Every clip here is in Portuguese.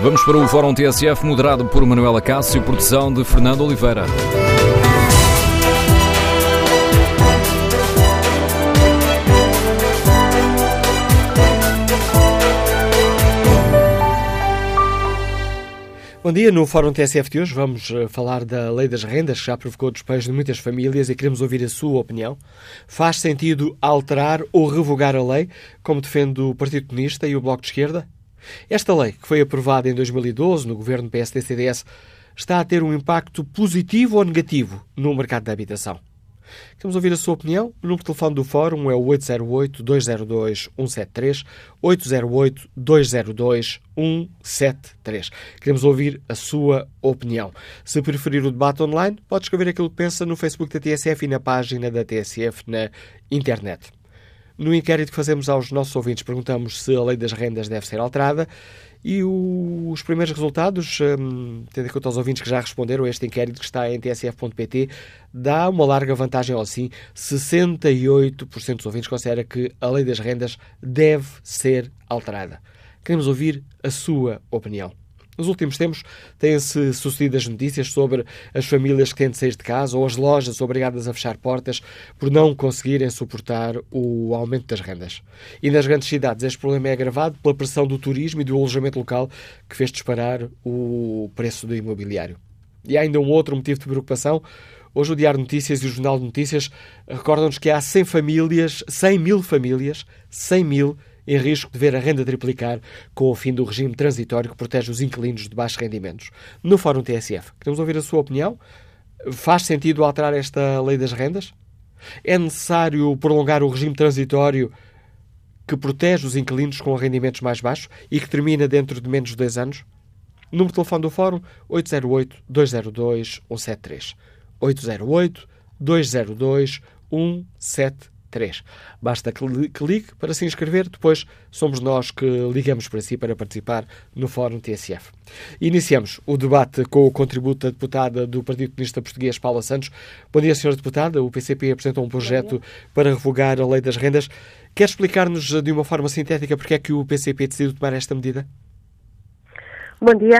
Vamos para o Fórum TSF, moderado por Manuela Cássio, produção de Fernando Oliveira. Bom dia, no Fórum TSF de hoje vamos eh, falar da Lei das Rendas, que já provocou despejo de muitas famílias e queremos ouvir a sua opinião. Faz sentido alterar ou revogar a lei, como defende o Partido Comunista e o Bloco de Esquerda? Esta lei, que foi aprovada em 2012 no governo PSD-CDS, está a ter um impacto positivo ou negativo no mercado da habitação? Queremos ouvir a sua opinião. O número de telefone do Fórum é o 808-202-173, 808-202-173. Queremos ouvir a sua opinião. Se preferir o debate online, pode escrever aquilo que pensa no Facebook da TSF e na página da TSF na internet. No inquérito que fazemos aos nossos ouvintes, perguntamos se a lei das rendas deve ser alterada e o, os primeiros resultados, um, tendo em conta os ouvintes que já responderam a este inquérito que está em tsf.pt, dá uma larga vantagem ao sim. 68% dos ouvintes considera que a lei das rendas deve ser alterada. Queremos ouvir a sua opinião. Nos últimos tempos têm-se sucedido as notícias sobre as famílias que têm de sair de casa ou as lojas obrigadas a fechar portas por não conseguirem suportar o aumento das rendas. E nas grandes cidades este problema é agravado pela pressão do turismo e do alojamento local que fez disparar o preço do imobiliário. E há ainda um outro motivo de preocupação. Hoje o Diário Notícias e o Jornal de Notícias recordam-nos que há 100 famílias, 100 mil famílias, 100 mil em risco de ver a renda triplicar com o fim do regime transitório que protege os inquilinos de baixos rendimentos. No Fórum TSF, queremos ouvir a sua opinião. Faz sentido alterar esta lei das rendas? É necessário prolongar o regime transitório que protege os inquilinos com rendimentos mais baixos e que termina dentro de menos de dois anos? Número de telefone do Fórum 808-202-173. 808-202-173. 3. Basta que ligue para se inscrever, depois somos nós que ligamos para si para participar no Fórum TSF. Iniciamos o debate com o contributo da deputada do Partido Comunista Português, Paula Santos. Bom dia, Sra. Deputada. O PCP apresentou um projeto para revogar a lei das rendas. Quer explicar-nos de uma forma sintética porque é que o PCP decidiu tomar esta medida? Bom dia.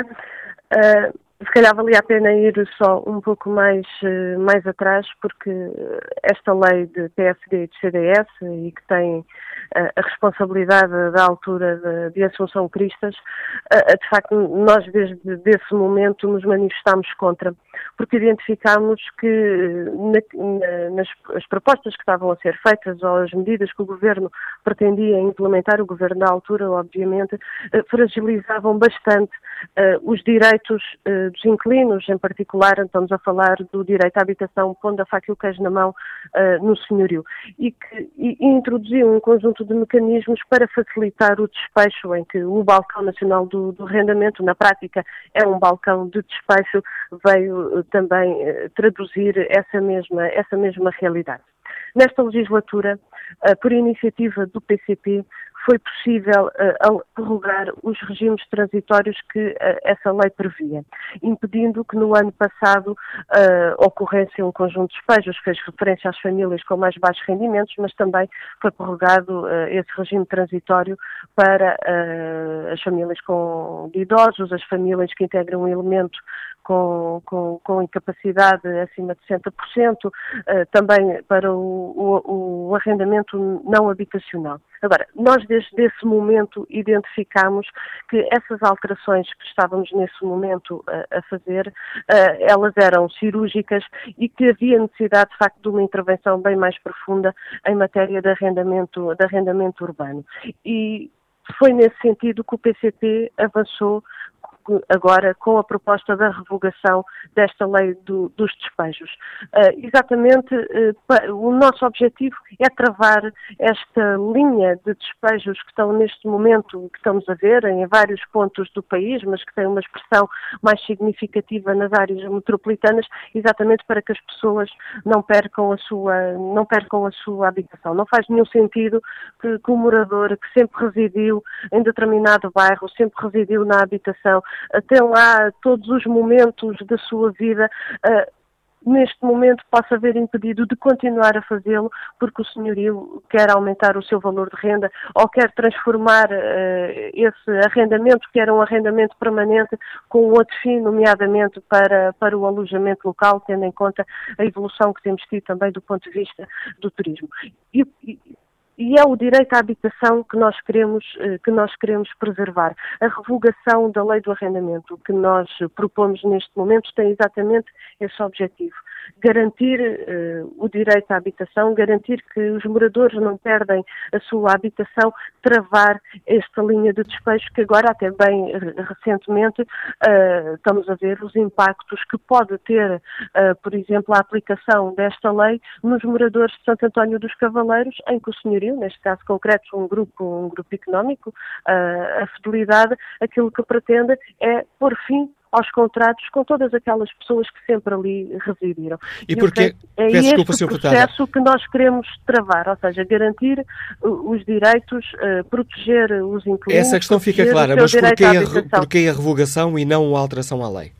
Uh se calhar valia a pena ir só um pouco mais, eh, mais atrás, porque esta lei de PSD e de CDS, e que tem a responsabilidade da altura de, de Assunção Cristas, de facto, nós desde esse momento nos manifestámos contra, porque identificámos que na, nas as propostas que estavam a ser feitas ou as medidas que o Governo pretendia implementar, o Governo da altura, obviamente, eh, fragilizavam bastante os direitos uh, dos inquilinos, em particular, estamos a falar do direito à habitação, pondo a faca e o queijo na mão uh, no senhorio, e que e, introduziam um conjunto de mecanismos para facilitar o despecho, em que o Balcão Nacional do, do Rendimento, na prática, é um balcão de despecho, veio também traduzir essa mesma, essa mesma realidade. Nesta legislatura, por iniciativa do PCP, foi possível uh, prorrogar os regimes transitórios que uh, essa lei previa, impedindo que no ano passado uh, ocorresse um conjunto de despejos, fez referência às famílias com mais baixos rendimentos, mas também foi prorrogado esse regime transitório para as famílias com idosos, as famílias que integram um elemento com, com, com incapacidade acima de 60%, também para o, o, o arrendamento não habitacional. Agora, nós desde esse momento identificamos que essas alterações que estávamos nesse momento a, a fazer, uh, elas eram cirúrgicas e que havia necessidade, de facto, de uma intervenção bem mais profunda em matéria de arrendamento, de arrendamento urbano. E foi nesse sentido que o PCP avançou agora com a proposta da revogação desta lei do, dos despejos. Uh, exatamente, uh, o nosso objetivo é travar esta linha de despejos que estão neste momento, que estamos a ver em vários pontos do país, mas que tem uma expressão mais significativa nas áreas metropolitanas, exatamente para que as pessoas não percam a sua, não percam a sua habitação. Não faz nenhum sentido que, que o morador que sempre residiu em determinado bairro, sempre residiu na habitação, tem lá todos os momentos da sua vida uh, neste momento possa ver impedido de continuar a fazê-lo porque o senhorio quer aumentar o seu valor de renda ou quer transformar uh, esse arrendamento, que era um arrendamento permanente, com outro fim, nomeadamente para, para o alojamento local, tendo em conta a evolução que temos tido também do ponto de vista do turismo. E, e é o direito à habitação que nós queremos eh, que nós queremos preservar. A revogação da lei do arrendamento que nós propomos neste momento tem exatamente esse objetivo garantir uh, o direito à habitação, garantir que os moradores não perdem a sua habitação, travar esta linha de despejo que agora, até bem recentemente, uh, estamos a ver os impactos que pode ter, uh, por exemplo, a aplicação desta lei nos moradores de Santo António dos Cavaleiros, em que o senhorio, neste caso concreto, um grupo, um grupo económico, a fidelidade, aquilo que pretende é pôr fim aos contratos com todas aquelas pessoas que sempre ali residiram. E, e porque é Peço desculpa, este processo que nós queremos travar, ou seja, garantir os direitos, uh, proteger os inquilinos. Essa questão fica clara, mas porquê a, porquê a revogação e não a alteração à lei?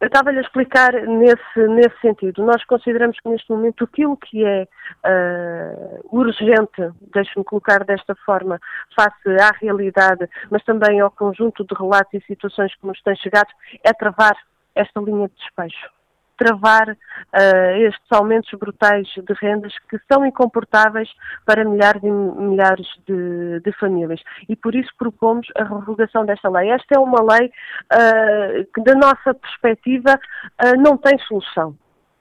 Eu estava-lhe a explicar nesse, nesse sentido. Nós consideramos que neste momento aquilo que é uh, urgente, deixe-me colocar desta forma, face à realidade, mas também ao conjunto de relatos e situações que nos têm chegado, é travar esta linha de despejo travar uh, estes aumentos brutais de rendas que são incomportáveis para milhares e milhares de, de, famílias. E por isso propomos a revogação desta lei. Esta é uma lei uh, que, da nossa perspectiva, uh, não tem solução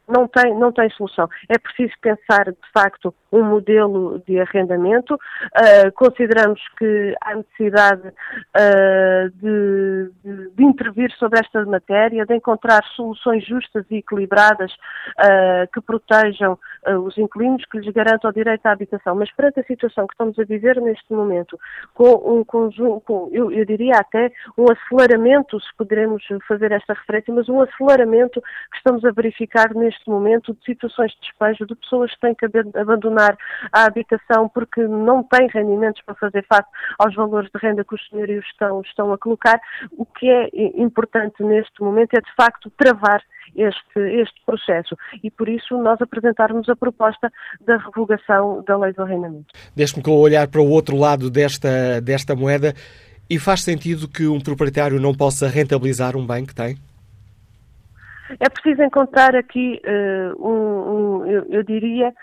não tem, não tem solução. É preciso pensar, de facto, um modelo de arrendamento. Uh, consideramos que há necessidade uh, de, de, de, intervir sobre esta matéria, de encontrar soluções justas e equilibradas uh, que protejam os inquilinos, que lhes garantam o direito à habitação. Mas perante a situação que estamos a viver neste momento, com um conjunto, com, eu, eu diria até um aceleramento, se poderemos fazer esta referência, mas um aceleramento que estamos a verificar neste momento de situações de despejo, de pessoas que têm que abandonar a habitação porque não têm rendimentos para fazer face aos valores de renda que os senhorios estão, estão a colocar. O que é importante neste momento é, de facto, travar este, este processo e, por isso, nós apresentarmos a proposta da revogação da lei do arrendamento. Deixe-me olhar para o outro lado desta, desta moeda e faz sentido que um proprietário não possa rentabilizar um bem que tem? É preciso encontrar aqui, uh, um, um eu, eu, diria,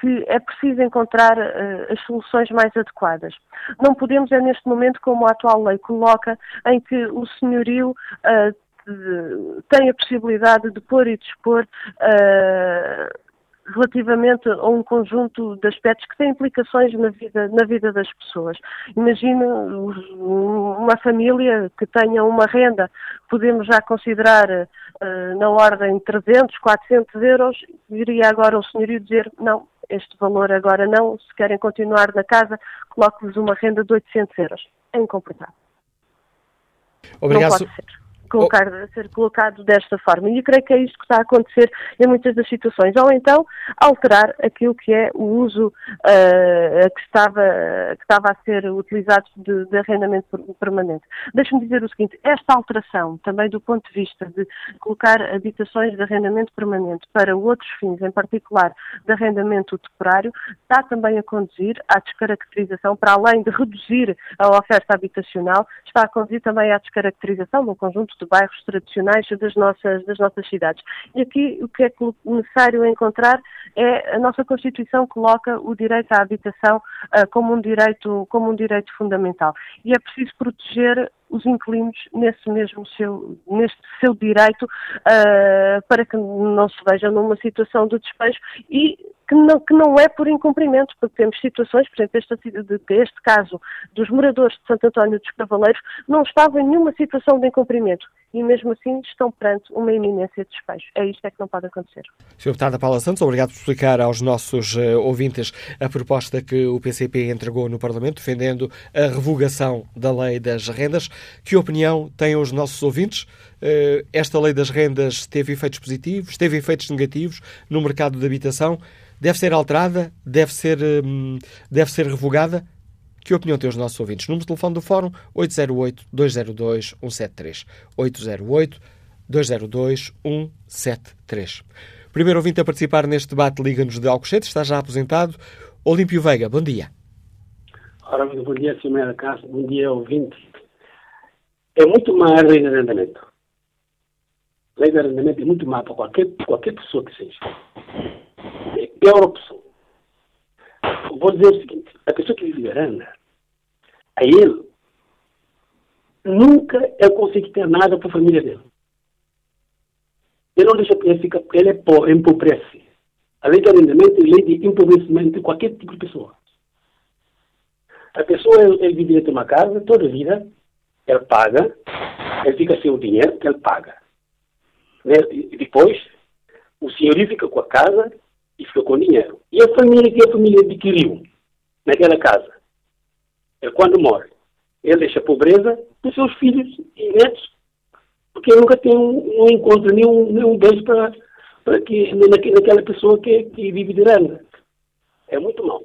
que é preciso encontrar uh, as soluções mais adequadas. Não podemos, é neste momento, como a atual lei coloca, em que o senhorio uh, tem a possibilidade de pôr e dispor relativamente a um conjunto de aspectos que têm implicações na vida, na vida das pessoas. Imagina uma família que tenha uma renda, podemos já considerar uh, na ordem de 300, 400 euros, viria agora o senhorio dizer, não, este valor agora não, se querem continuar na casa, coloque-vos uma renda de 800 euros. É incomportável. Obrigado. Não pode ser colocar, ser colocado desta forma. E eu creio que é isto que está a acontecer em muitas das situações. Ou então alterar aquilo que é o uso uh, que, estava, que estava a ser utilizado de, de arrendamento permanente. Deixe-me dizer o seguinte, esta alteração, também do ponto de vista de colocar habitações de arrendamento permanente para outros fins, em particular de arrendamento temporário, está também a conduzir à descaracterização, para além de reduzir a oferta habitacional, está a conduzir também à descaracterização de um conjunto de bairros tradicionais das nossas, das nossas cidades. E aqui o que é necessário encontrar é a nossa Constituição coloca o direito à habitação uh, como, um direito, como um direito fundamental. E é preciso proteger os inquilinos nesse mesmo seu, neste seu direito uh, para que não se vejam numa situação de despejo e que não, que não é por incumprimento, porque temos situações, por exemplo, este, este caso dos moradores de Santo António dos Cavaleiros não estavam em nenhuma situação de incumprimento e mesmo assim estão perante uma iminência de despejo. É isto é que não pode acontecer. Sr. Deputada Paula Santos, obrigado por explicar aos nossos uh, ouvintes a proposta que o PCP entregou no Parlamento, defendendo a revogação da lei das rendas. Que opinião têm os nossos ouvintes? Uh, esta lei das rendas teve efeitos positivos, teve efeitos negativos no mercado de habitação? Deve ser alterada? Deve ser, um, deve ser revogada? Que opinião têm os nossos ouvintes? Número de telefone do Fórum 808-202-173. 202 173. Primeiro ouvinte a participar neste debate Liga-nos de Alcochete, está já aposentado. Olímpio Veiga, bom dia. Ora, bom dia, Sr. Castro, bom dia, ouvinte. É muito de arrendamento. Lei de arrendamento é muito má para qualquer, qualquer pessoa que seja. É a pior opção. Vou dizer o seguinte, a pessoa que vive de aranda, a ele, nunca ele consegue ter nada para a família dele. Ele não deixa, ele, fica, ele é pobre, empobrece. A lei de arrendamento é lei de empobrecimento de qualquer tipo de pessoa. A pessoa, ele, ele vive dentro de uma casa toda a vida, ele paga, ele fica sem o dinheiro que ele paga. Né? E depois, o senhorio fica com a casa e fica com o dinheiro. E a família que a família adquiriu naquela casa, ele quando morre, ele deixa a pobreza dos seus filhos e netos, porque nunca tem um, não encontra nenhum, nenhum beijo para, para que, naquela pessoa que, que vive de renda. É muito mal.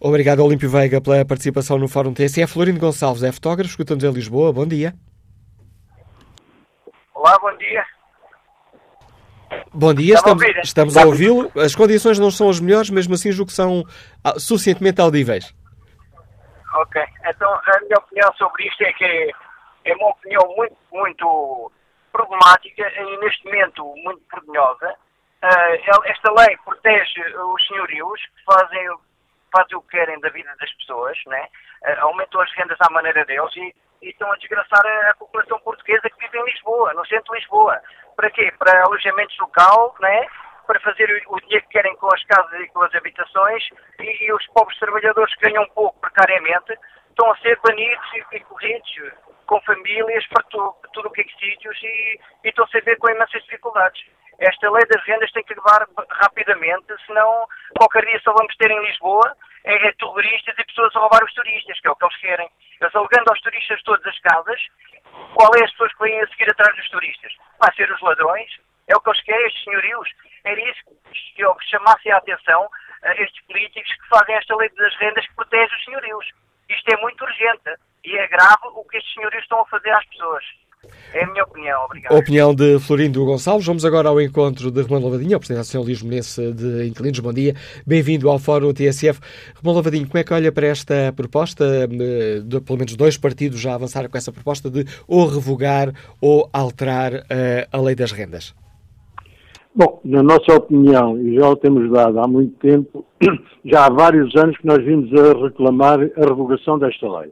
Obrigado, Olímpio Veiga, pela participação no Fórum TSE. Florindo Gonçalves é fotógrafo, escutando nos em Lisboa. Bom dia. Olá, bom dia. Bom dia, estamos, a, estamos a ouvi-lo. As condições não são as melhores, mesmo assim julgo que são ah, suficientemente audíveis. Ok, então a minha opinião sobre isto é que é uma opinião muito, muito problemática e neste momento muito vergonhosa. Uh, esta lei protege os senhorios que fazem fazem o que querem da vida das pessoas, né? Uh, aumentam as rendas à maneira deles e, e estão a desgraçar a, a, população portuguesa que vive em Lisboa, no centro de Lisboa. Para quê? Para alojamentos local, né? para fazer o, dinheiro que querem com as casas e com as habitações e, e os pobres trabalhadores que ganham pouco precariamente estão a ser banidos e, e corridos com famílias para, tu, tudo o que é sítios e, e estão a ser ver com imensas dificuldades. Esta lei das rendas tem que acabar rapidamente, senão qualquer dia só vamos ter em Lisboa é, é turistas e pessoas a roubar os turistas, que é o que eles querem. Eles alugando aos turistas todas as casas, qual é as pessoas que vêm a seguir atrás dos turistas? Vai ser os ladrões, é o que eles querem, estes senhorios. Era isso que eu chamasse a atenção a estes políticos que fazem esta lei das rendas que protege os senhorios. Isto é muito urgente e é grave o que estes senhorios estão a fazer às pessoas. É a minha opinião, obrigado. A opinião de Florindo Gonçalves. Vamos agora ao encontro de Romão Lavadinho, o Presidente da Associação Lisbonense de Inquilinos. Bom dia, bem-vindo ao Fórum TSF. Romão Lavadinho, como é que olha para esta proposta? Eh, de, pelo menos dois partidos já avançaram com essa proposta de ou revogar ou alterar uh, a lei das rendas. Bom, na nossa opinião, e já o temos dado há muito tempo, já há vários anos que nós vimos a reclamar a revogação desta lei.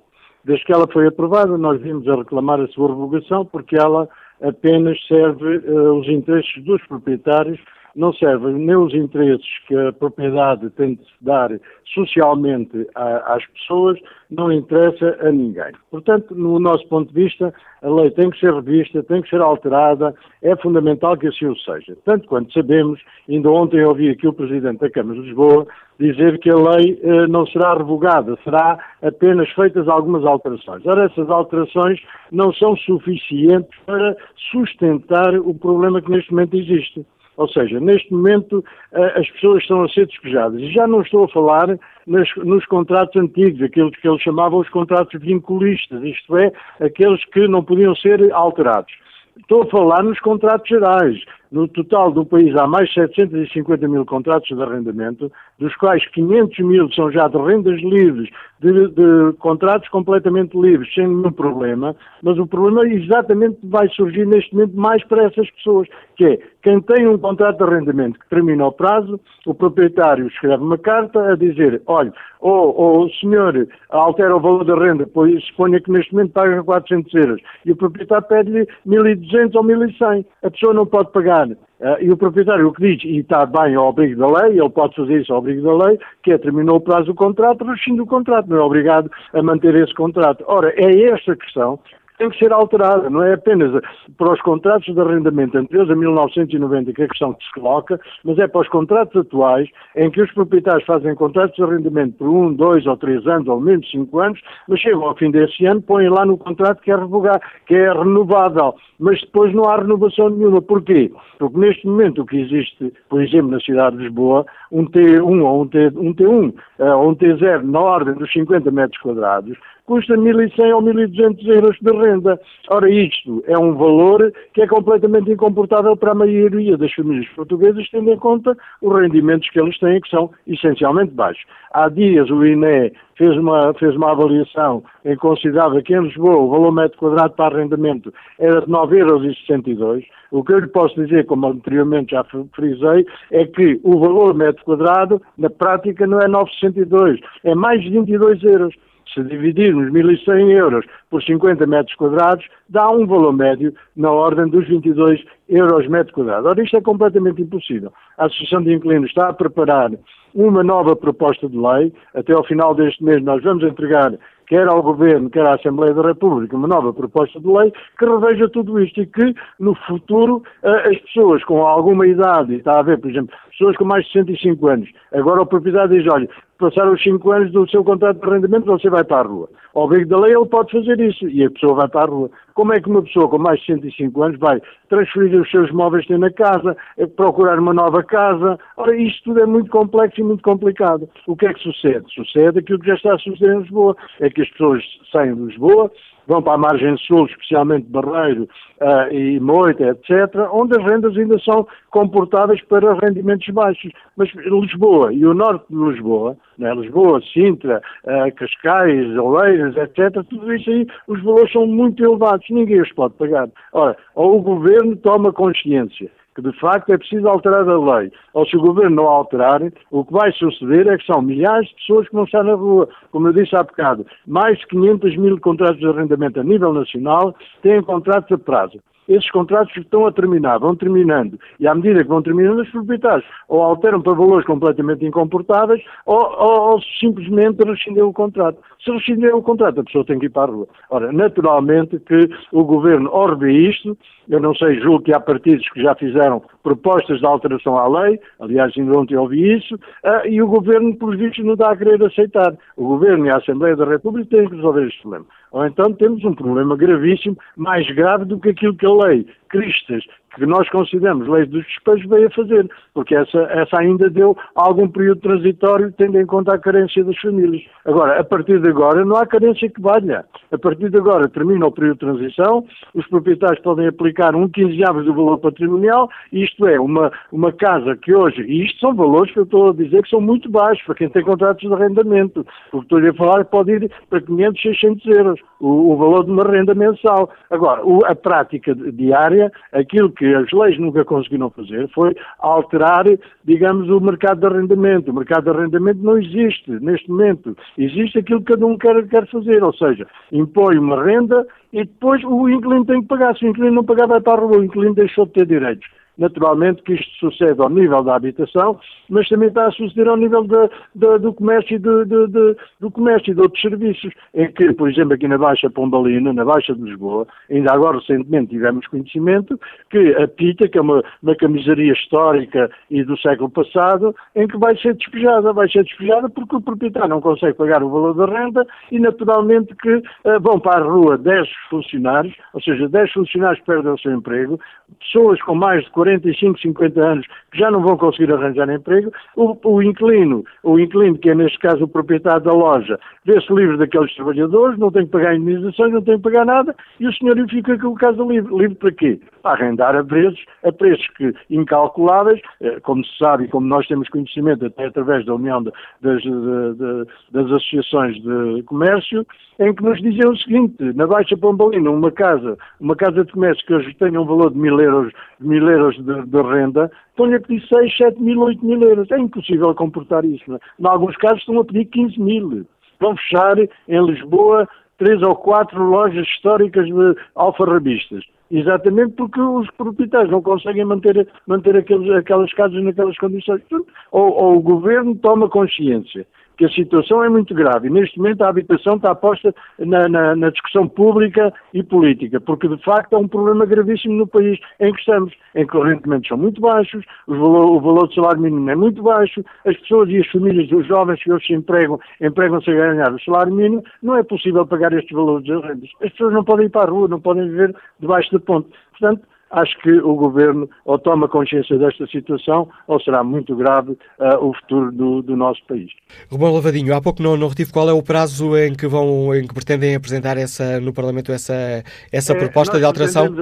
Desde que ela foi aprovada, nós vimos a reclamar a sua revogação porque ela apenas serve uh, os interesses dos proprietários, não serve nem os interesses que a propriedade tem de dar socialmente a, às pessoas, não interessa a ninguém. Portanto, no nosso ponto de vista, a lei tem que ser revista, tem que ser alterada, é fundamental que assim o seja. Tanto quanto sabemos, ainda ontem ouvi aqui o Presidente da Câmara de Lisboa dizer que a lei eh, não será revogada, será apenas feitas algumas alterações. Ora, essas alterações não são suficientes para sustentar o problema que neste momento existe. Ou seja, neste momento eh, as pessoas estão a ser despejadas. E já não estou a falar nos, nos contratos antigos, aqueles que eles chamavam os contratos vinculistas, isto é, aqueles que não podiam ser alterados. Estou a falar nos contratos gerais. No total do país há mais de 750 mil contratos de arrendamento, dos quais 500 mil são já de rendas livres, de, de, contratos completamente livres, sem nenhum problema, mas o problema exatamente vai surgir neste momento mais para essas pessoas, que é quem tem um contrato de arrendamento que termina o prazo, o proprietário escreve uma carta a dizer, olha, ou, ou o senhor altera o valor da renda, pois suponha que neste momento paga 400 euros, e o proprietário pede-lhe 1.200 ou 1.100. A pessoa não pode pagar Uh, e o proprietário o que diz, e está bem ao abrigo da lei, ele pode fazer isso ao abrigo da lei, que é terminou o prazo do contrato, rescinde o contrato, não é obrigado a manter esse contrato. Ora, é esta questão tem que ser alterada, não é apenas para os contratos de arrendamento anteriores a 1990, que é a questão que se coloca, mas é para os contratos atuais, em que os proprietários fazem contratos de arrendamento por um, dois ou três anos, ou menos cinco anos, mas chegam ao fim desse ano, põem lá no contrato que é revogar, que é renovável, mas depois não há renovação nenhuma. Porquê? Porque neste momento o que existe, por exemplo, na cidade de Lisboa, um T1 ou um, T, um T1 uh, ou um T0 na ordem dos 50 metros quadrados, custa 1.100 ou 1.200 euros de renda. Ora, isto é um valor que é completamente incomportável para a maioria das famílias portuguesas, tendo em conta os rendimentos que eles têm, que são essencialmente baixos. Há dias o INE fez uma, fez uma avaliação em que considerava que em Lisboa o valor metro quadrado para arrendamento era de 9,62 euros. O que eu lhe posso dizer, como anteriormente já frisei, é que o valor metro quadrado, na prática, não é 962, é mais de 22 euros. Se dividirmos 1.100 euros por 50 metros quadrados, dá um valor médio na ordem dos 22 euros metro quadrado. Ora, isto é completamente impossível. A Associação de Inquilinos está a preparar uma nova proposta de lei. Até ao final deste mês nós vamos entregar quer ao Governo, quer à Assembleia da República, uma nova proposta de lei que reveja tudo isto e que, no futuro, eh, as pessoas com alguma idade, está a ver, por exemplo, pessoas com mais de 65 anos, agora o proprietário diz, olha, passaram os 5 anos do seu contrato de arrendamento, você vai para a rua. Ao abrigo da lei ele pode fazer isso e a pessoa vai para a rua. Como é que uma pessoa com mais de 65 anos vai transferir os seus móveis que tem na casa, eh, procurar uma nova casa? Ora, isto tudo é muito complexo e muito complicado. O que é que sucede? Sucede aquilo que já está a suceder em Lisboa. É que as pessoas saem de Lisboa, vão para a margem sul, especialmente Barreiro uh, e Moita, etc., onde as rendas ainda são comportáveis para rendimentos baixos. Mas Lisboa e o norte de Lisboa, né, Lisboa, Sintra, uh, Cascais, Oleiras, etc., tudo isso aí, os valores são muito elevados, ninguém os pode pagar. Ora, ou o governo toma consciência que de facto é preciso alterar a lei, ou se o governo não alterar, o que vai suceder é que são milhares de pessoas que vão estar na rua. Como eu disse há bocado, mais de 500 mil contratos de arrendamento a nível nacional têm contratos a prazo esses contratos estão a terminar, vão terminando, e à medida que vão terminando, os proprietários ou alteram para valores completamente incomportáveis ou, ou, ou simplesmente rescindem o contrato. Se rescindem o contrato, a pessoa tem que ir para a rua. Ora, naturalmente que o governo orbe isto, eu não sei, julgo que há partidos que já fizeram propostas de alteração à lei, aliás, ainda ontem ouvi isso, uh, e o governo, pelos vistos, não dá a querer aceitar. O governo e a Assembleia da República têm que resolver este problema. Ou então temos um problema gravíssimo, mais grave do que aquilo que a lei Cristas, que nós consideramos lei dos despejos, veio a fazer, porque essa, essa ainda deu algum período transitório, tendo em conta a carência das famílias. Agora, a partir de agora, não há carência que valha. A partir de agora, termina o período de transição, os proprietários podem aplicar um quinzeavos do valor patrimonial, isto é, uma, uma casa que hoje, e isto são valores que eu estou a dizer que são muito baixos para quem tem contratos de arrendamento, porque estou a falar pode ir para 500, 600 euros, o, o valor de uma renda mensal. Agora, o, a prática diária, aquilo que as leis nunca conseguiram fazer foi alterar, digamos, o mercado de arrendamento. O mercado de arrendamento não existe neste momento. Existe aquilo que cada um quer, quer fazer, ou seja, impõe uma renda e depois o inquilino tem que pagar. Se o inquilino não pagar, vai para a rua. O inquilino deixou de ter direitos. Naturalmente que isto sucede ao nível da habitação, mas também está a suceder ao nível de, de, do comércio de, do comércio e de outros serviços, em que, por exemplo, aqui na Baixa Pombalina, na Baixa de Lisboa, ainda agora recentemente tivemos conhecimento que a Pita, que é uma, uma camisaria histórica e do século passado, em que vai ser despejada, vai ser despejada porque o proprietário não consegue pagar o valor da renda e naturalmente que uh, vão para a rua 10 funcionários, ou seja, 10 funcionários perdem o seu emprego, pessoas com mais de 40 45, 50 anos já não vão conseguir arranjar emprego, o, o inquilino, o inquilino, que é neste caso o proprietário da loja, vê-se livre daqueles trabalhadores, não tem que pagar indenizações, não tem que pagar nada, e o senhor fica com o casa livre. Livre para quê? Arrendar a preços, a preços que, incalculáveis, eh, como se sabe e como nós temos conhecimento até através da União de, das, de, das Associações de Comércio, em que nos diziam o seguinte, na Baixa Pombalina, uma casa, uma casa de comércio que hoje tenha um valor de mil euros, mil euros de, de renda, estão-lhe a pedir 6, 7 mil, 8 mil euros. É impossível comportar isso. É? Em alguns casos estão a pedir 15 mil. Vão fechar em Lisboa três ou quatro lojas históricas de alfarrabistas. Exatamente porque os proprietários não conseguem manter, manter aqueles, aquelas casas naquelas condições. Ou, ou o governo toma consciência que a situação é muito grave. Neste momento a habitação está posta na, na, na, discussão pública e política, porque de facto é um problema gravíssimo no país em que estamos, em que os rendimentos são muito baixos, valor, o valor do salário mínimo é muito baixo, as pessoas e as famílias dos jovens que hoje se empregam, empregam-se a ganhar o salário mínimo, não é possível pagar estes valores de rendas. As pessoas não podem ir para a rua, não podem viver debaixo da ponte. Portanto, acho que o Governo ou toma consciência desta situação ou será muito grave uh, o futuro do, do, nosso país. Romão Lavadinho, há pouco não, não retive qual é o prazo em que, vão, em que pretendem apresentar essa, no Parlamento essa, essa é, proposta de alteração?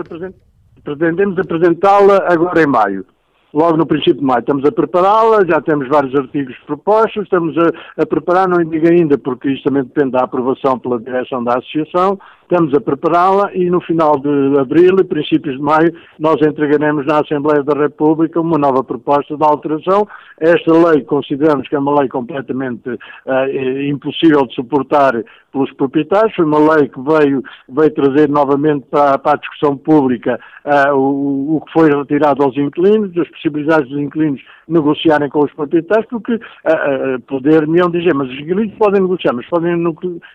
Pretendemos apresentá-la agora em maio logo no princípio de maio. Estamos a prepará-la, já temos vários artigos propostos, estamos a, a preparar, não digo ainda, porque isto também depende da aprovação pela direção da Associação, estamos a prepará-la e no final de abril e princípios de maio nós entregaremos na Assembleia da República uma nova proposta de alteração. Esta lei consideramos que é uma lei completamente uh, impossível de suportar pelos proprietários, foi uma lei que veio, veio trazer novamente para, para a discussão pública uh, o, o, que foi retirado aos inquilinos, as possibilidades dos inquilinos negociarem com os proprietários, porque uh, poder-me dizer, mas os inquilinos podem negociar, mas podem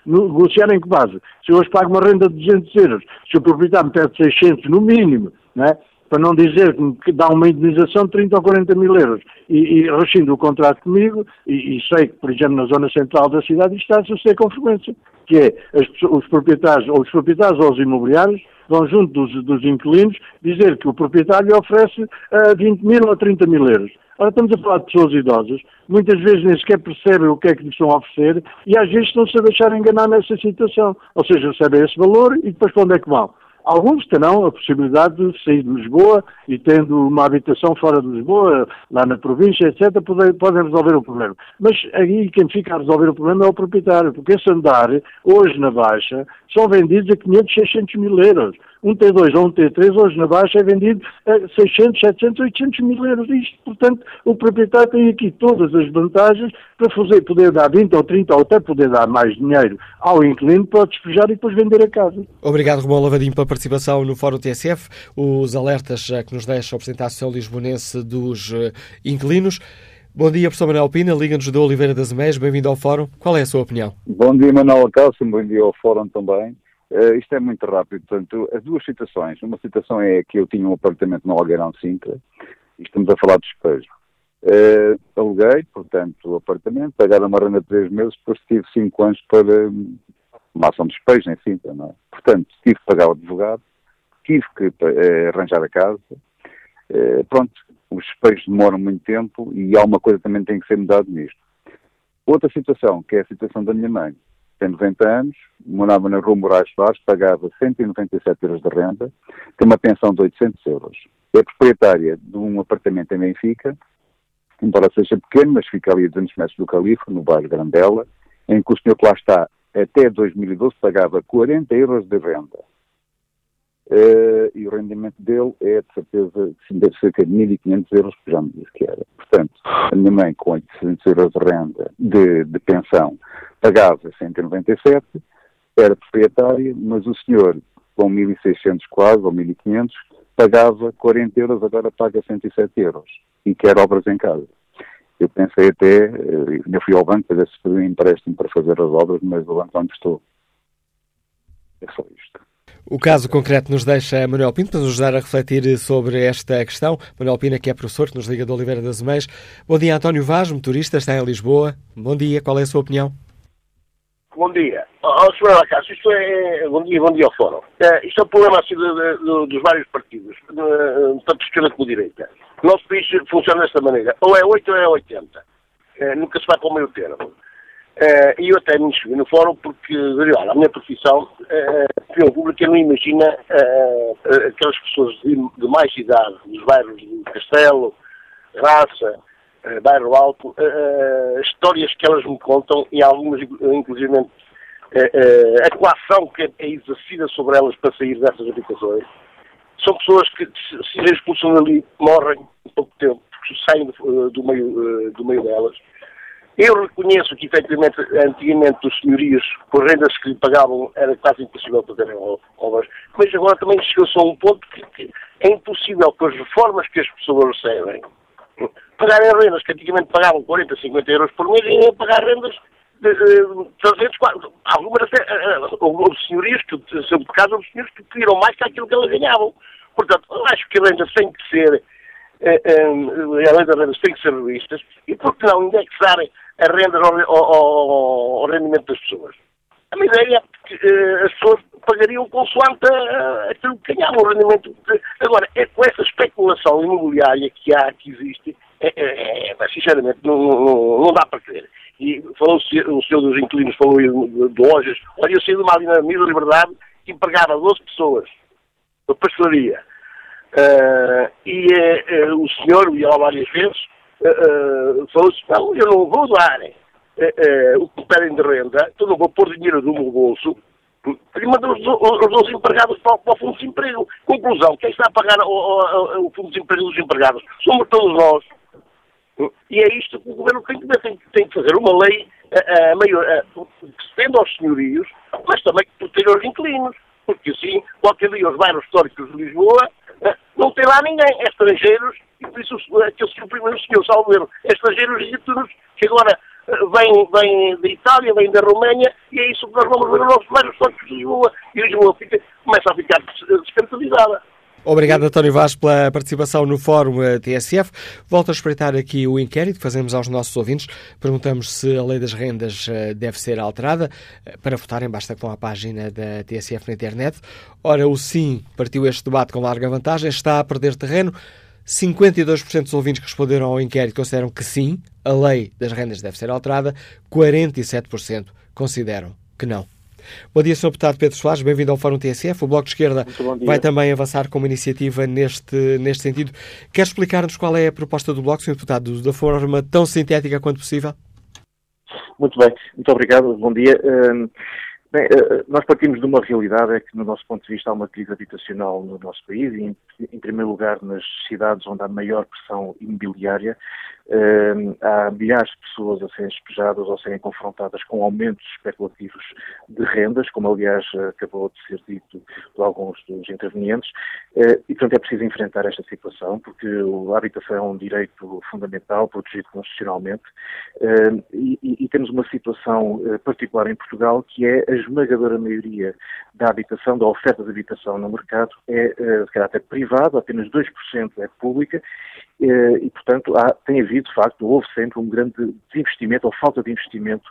negociar em que base? Se hoje pago uma renda de 200 euros, se o proprietário me pede 600 no mínimo, não é? para não dizer que dá uma indenização de 30 ou 40 mil euros. E, e o contrato comigo, e, e, sei que, por exemplo, na zona central da cidade isto está a suceder com frequência, que é as, os proprietários, ou os proprietários ou os imobiliários vão junto dos, dos inquilinos dizer que o proprietário oferece uh, 20 mil ou 30 mil euros. Ora, estamos a falar de pessoas idosas, muitas vezes nem sequer percebem o que é que lhes estão a oferecer e às vezes estão-se a deixar enganar nessa situação. Ou seja, recebem esse valor e depois para onde é que vão? Alguns terão a possibilidade de sair de Lisboa e tendo uma habitação fora de Lisboa, lá na província, etc., podem, resolver o problema. Mas aí quem fica a resolver o problema é o proprietário, porque esse andar, hoje na Baixa, são vendidos a 500, 600 mil euros. Um T2 ou um T3 hoje na Baixa é vendido a 600, 700, 800 mil euros. Isto, portanto, o proprietário tem aqui todas as vantagens para fazer, poder dar 20 ou 30 ou até poder dar mais dinheiro ao inquilino para despejar e depois vender a casa. Obrigado, Romão Lavadinho, pela participação no Fórum TSF. Os alertas que nos deixa a apresentação lisbonense dos eh, inquilinos. Bom dia, professor Manuel Pina, Liga-nos de Oliveira das Meias, bem-vindo ao Fórum. Qual é a sua opinião? Bom dia, Manuel Acácio, bom dia ao Fórum também. Uh, isto é muito rápido, portanto, as duas situações. Uma situação é que eu tinha um apartamento no Algueirão Sintra, e estamos a falar de despejo. Uh, aluguei, portanto, o apartamento, pagaram uma renda de três meses, depois tive cinco anos para uma ação de despejo em Sintra, não é? Portanto, tive que pagar o advogado, tive que uh, arranjar a casa, pronto, os despejos demoram muito tempo e há uma coisa que também tem que ser mudada nisto. Outra situação, que é a situação da minha mãe tem 90 anos, morava na Rua Moraes Vaz, pagava 197 euros de renda, tem uma pensão de 800 euros. É proprietária de um apartamento em Benfica, embora seja pequeno, mas fica ali a 200 metros do Califa, no bairro Grandela, em que o senhor que lá está até 2012 pagava 40 euros de renda. Uh, e o rendimento dele é, de certeza, de cerca de 1.500 euros, que já me disse que era. Portanto, a minha mãe, com 800 euros de renda, de, de pensão, pagava 197, era proprietária, mas o senhor, com 1.600 quase, ou 1.500, pagava 40 euros, agora paga 107 euros, e quer obras em casa. Eu pensei até, eh, eu fui ao banco para ver se um empréstimo para fazer as obras, mas o banco onde estou. É só isto. O caso concreto nos deixa Manuel Pinto para nos ajudar a refletir sobre esta questão. Manuel Pina, que é professor, que nos liga de Oliveira das Meias. Bom dia, António Vaz, motorista, está em Lisboa. Bom dia, qual é a sua opinião? Bom dia. Oh, Sr. Lacácio, isto é. Bom dia, bom dia ao Fórum. Uh, isto é um problema assim de, de, de, dos vários partidos, tanto esquerda como direita. O nosso país funciona desta maneira. Ou é 8 ou é 80. Uh, eh, nunca se vai para o meio termo. Uh, e eu até me inscrevi no fórum porque, olha, a minha profissão, uh, público, não imagina uh, aquelas pessoas de, de, mais idade, dos bairros de Castelo, Graça, uh, Bairro Alto, histórias que elas me contam e algumas, inclusive, a coação que é exercida sobre elas para sair dessas habitações. São pessoas que, se expulsam dali, morrem em pouco tempo, porque saem do meio, do meio delas eu reconheço que, efetivamente, antigamente os senhorios, por rendas que lhe pagavam, era quase impossível fazerem obras, mas agora também chegou-se a um ponto que, que, é impossível, com as reformas que as pessoas recebem, pagarem rendas que antigamente pagavam 40, 50 euros por mês e pagar rendas de, de 300, 400, algumas até, eh, eh, houve senhorias, que, por causa dos senhores que pediram mais que aquilo que elas ganhavam. Portanto, eu acho que a renda tem que ser a lei das rendas tem que ser e por que não indexarem as rendas ao, ao, ao, rendimento das pessoas? A minha ideia é que uh, as pessoas pagariam consoante aquilo que ganhavam, o rendimento. Agora, é com essa especulação imobiliária que há, que existe, é, é, é, sinceramente, não, não, não, dá para crer. E falou o senhor dos inquilinos, falou de, de lojas. Olha, eu saí de uma ali na Liberdade que empregava 12 pessoas da pastelaria. Uh, e uh, o senhor, ia lá várias vezes, uh, falou assim, não, eu não vou dar o que pedem de renda, então não vou pôr dinheiro do meu bolso, e mandou os, os, os empregados para, para, o Fundo de Desemprego. Conclusão, quem está a pagar o, o, o Fundo de Desemprego dos empregados somos todos nós. E é isto que o Governo tem que, tem, tem que fazer uma lei a, a maior, a, que se tende aos senhorios, mas também que proteja os inquilinos. Porque assim, qualquer dia os bairros históricos de Lisboa não tem lá ninguém, é estrangeiros, e por isso aquele senhor primeiro senhor Salveiro, é estrangeiros legítimos que agora eh, vêm, vêm da Itália, vêm da Roménia, e é isso que nós vamos ver nos nossos bairros históricos de Lisboa, e Lisboa fica, começa a ficar descantalizada. Obrigado, António Vaz, pela participação no Fórum eh, TSF. Volto a espreitar aqui o inquérito que fazemos aos nossos ouvintes. Perguntamos se a lei das rendas eh, deve ser alterada. Eh, para votarem, basta que vão à página da TSF na internet. Ora, o sim partiu este debate com larga vantagem, está a perder terreno. 52% dos ouvintes que responderam ao inquérito consideram que sim, a lei das rendas deve ser alterada. 47% consideram que não. Bom dia, Sr. Deputado Pedro Soares, bem-vindo ao Fórum TSF. O Bloco de Esquerda vai também avançar com uma iniciativa neste, neste sentido. Quer explicar-nos qual é a proposta do Bloco, Sr. Deputado, da forma tão sintética quanto possível? Muito bem, muito obrigado, bom dia. Hum, bem, eh, nós partimos de uma realidade, é que, no nosso ponto de vista, há uma crise habitacional no nosso país, e, em primeiro lugar, nas cidades onde há maior pressão imobiliária, Uh, há milhares de pessoas a serem despejadas ou a serem confrontadas com aumentos especulativos de rendas, como aliás acabou de ser dito por alguns dos intervenientes, uh, e portanto é preciso enfrentar esta situação, porque a habitação é um direito fundamental, protegido constitucionalmente, uh, e, e, temos uma situação eh, particular em Portugal que é a esmagadora maioria da habitação, da oferta de habitação no mercado é de caráter privado, apenas 2% é pública, e portanto há, tem havido de facto, houve sempre um grande desinvestimento ou falta de investimento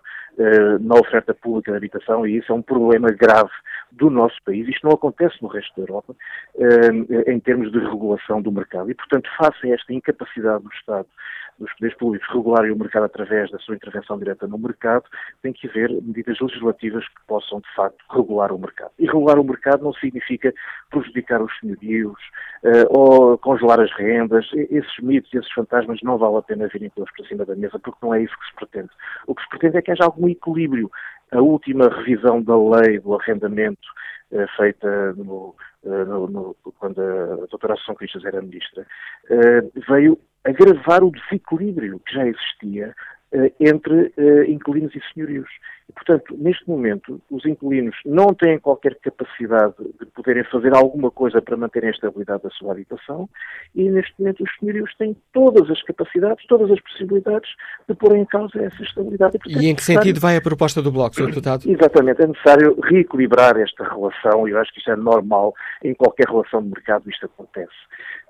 na oferta pública de habitação e isso é um problema grave do nosso país. Isto não acontece no resto da Europa uh, em termos de regulação do mercado e, portanto, face a esta incapacidade do Estado dos poderes públicos regularem o mercado através da sua intervenção direta no mercado, tem que haver medidas legislativas que possam, de facto, regular o mercado. E regular o mercado não significa prejudicar os senhorios uh, ou congelar as rendas. Esses mitos, esses fantasmas não vale a pena virem pelos para cima da mesa, porque não é isso que se pretende. O que se pretende é que haja algum equilíbrio. A última revisão da lei do arrendamento uh, feita no, uh, no, no, quando a doutora Assunção Cristas era ministra, veio agravar o desequilíbrio que já existia entre uh, inquilinos e senhorios. E, portanto, neste momento, os inquilinos não têm qualquer capacidade de poderem fazer alguma coisa para manterem a estabilidade da sua habitação e, neste momento, os senhorios têm todas as capacidades, todas as possibilidades de pôr em causa essa estabilidade. E, portanto, e em que sentido vai a proposta do Bloco, Sr. Deputado? Exatamente, é necessário reequilibrar esta relação e eu acho que isto é normal em qualquer relação de mercado, isto acontece.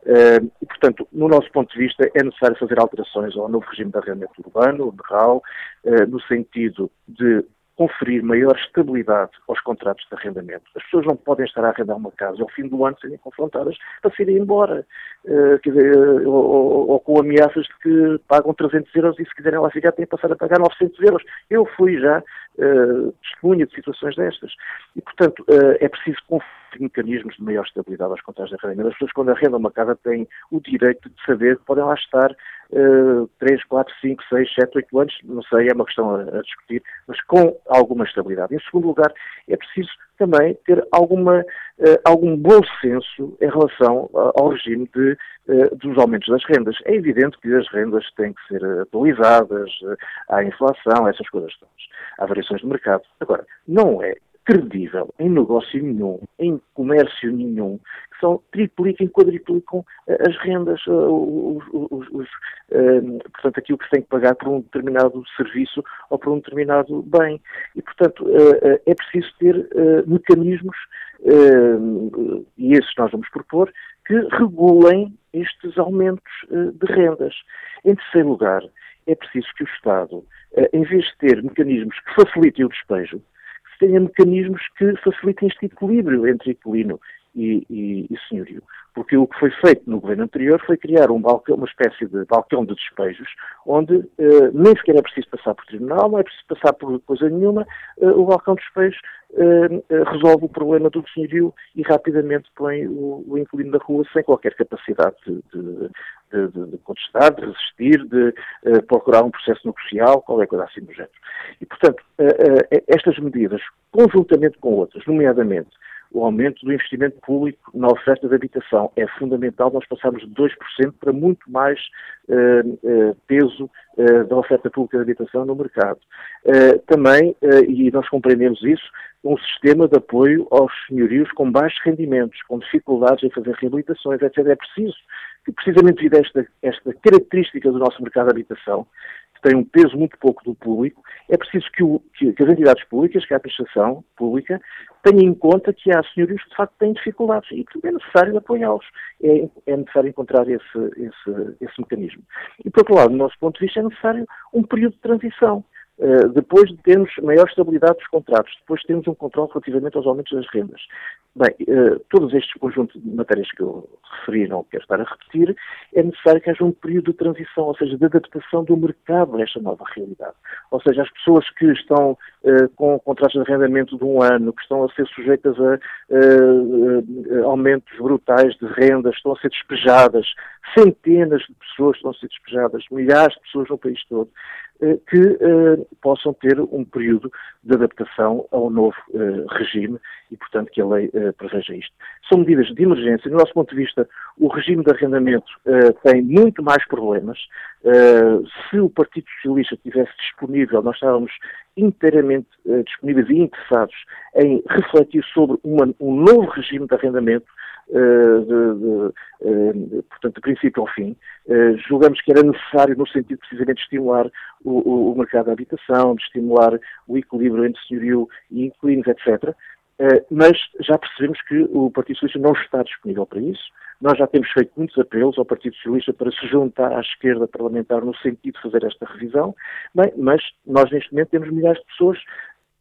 Uh, e, portanto, no nosso ponto de vista, é necessário fazer alterações ao novo regime de arrendamento urbano, o NRAL, uh, no sentido de conferir maior estabilidade aos contratos de arrendamento. As pessoas não podem estar a arrendar uma casa ao fim do ano serem confrontadas para se irem embora, uh, quer dizer, ou, ou, ou, com ameaças de que pagam 300 euros e se quiserem lá ficar têm que passar a pagar 900 euros. Eu fui já uh, testemunha de situações destas. E, portanto, é preciso conferir mecanismos de maior estabilidade aos contratos de arrendamento. As pessoas, quando arrendam uma casa, têm o direito de saber que podem lá estar uh, 3, 4, 5, 6, 7, 8 anos, não sei, é uma questão a, a, discutir, mas com alguma estabilidade. Em segundo lugar, é preciso também ter alguma, uh, algum bom senso em relação ao regime de, uh, dos aumentos das rendas. É evidente que as rendas têm que ser atualizadas, há inflação, essas coisas todas. Há variações de mercado. Agora, não é credível em negócio nenhum, em comércio nenhum, que só tripliquem, quadriplicam eh, as rendas, eh, os, os, os, uh, portanto, aquilo que se tem que pagar por um determinado serviço ou por um determinado bem. E, portanto, é preciso ter mecanismos, e esses nós vamos propor, que regulem estes aumentos de rendas. Em terceiro lugar, é preciso que o Estado, em vez de ter mecanismos que facilitem o despejo, tenha mecanismos que facilitem este equilíbrio entre inquilino e, e, e senhorio. Porque o que foi feito no governo anterior foi criar um balcão, uma espécie de balcão de despejos, onde eh, nem sequer é preciso passar por tribunal, não é preciso passar por coisa nenhuma, eh, o balcão de despejos eh, resolve o problema do senhorio e rapidamente põe o, o inquilino na rua sem qualquer capacidade de, de, de, de contestar, de resistir, de procurar um processo negocial, qualquer coisa assim do género. E, portanto, estas medidas, conjuntamente com outras, nomeadamente o aumento do investimento público na oferta de habitação. É fundamental nós passarmos de 2% para muito mais uh, uh, peso uh, da oferta pública de habitação no mercado. também, e nós compreendemos isso, um sistema de apoio aos senhorios com baixos rendimentos, com dificuldades em fazer reabilitações, etc. É preciso que, precisamente devido a esta, esta característica do nosso mercado de habitação, tem um peso muito pouco do público, é preciso que, o, que, as entidades públicas, que a administração pública, tenha em conta que há senhorios que de facto têm dificuldades e que é necessário apoiá-los. É, é, necessário encontrar esse, esse, esse mecanismo. E, por outro lado, do nosso ponto de vista, é necessário um período de transição. Uh, depois de termos maior estabilidade dos contratos, depois de termos um controle relativamente aos aumentos das rendas, Bem, uh, todos estes conjuntos de matérias que eu referi, não quero estar a repetir, é necessário que haja um período de transição, ou seja, de adaptação do mercado a esta nova realidade. Ou seja, as pessoas que estão uh, com contratos de arrendamento de um ano, que estão a ser sujeitas a uh, aumentos brutais de rendas, estão a ser despejadas, centenas de pessoas estão a ser despejadas, milhares de pessoas no país todo, que possam ter um período de adaptação ao novo regime e, portanto, que a lei uh, preveja isto. São medidas de emergência. Do nosso ponto de vista, o regime de arrendamento uh, tem muito mais problemas. Uh, se o Partido Socialista estivesse disponível, nós estávamos inteiramente disponíveis e interessados em refletir sobre uma, um novo regime de arrendamento de, de, de, portanto, de princípio ao fim. julgamos que era necessário, no sentido precisamente de estimular o, o, o mercado da habitação, de estimular o equilíbrio entre senhorio e inquilinos, etc. Eh, mas já percebemos que o Partido Socialista não está disponível para isso. Nós já temos feito muitos apelos ao Partido Socialista para se juntar à esquerda parlamentar no sentido de fazer esta revisão, Bem, mas nós neste momento temos milhares de pessoas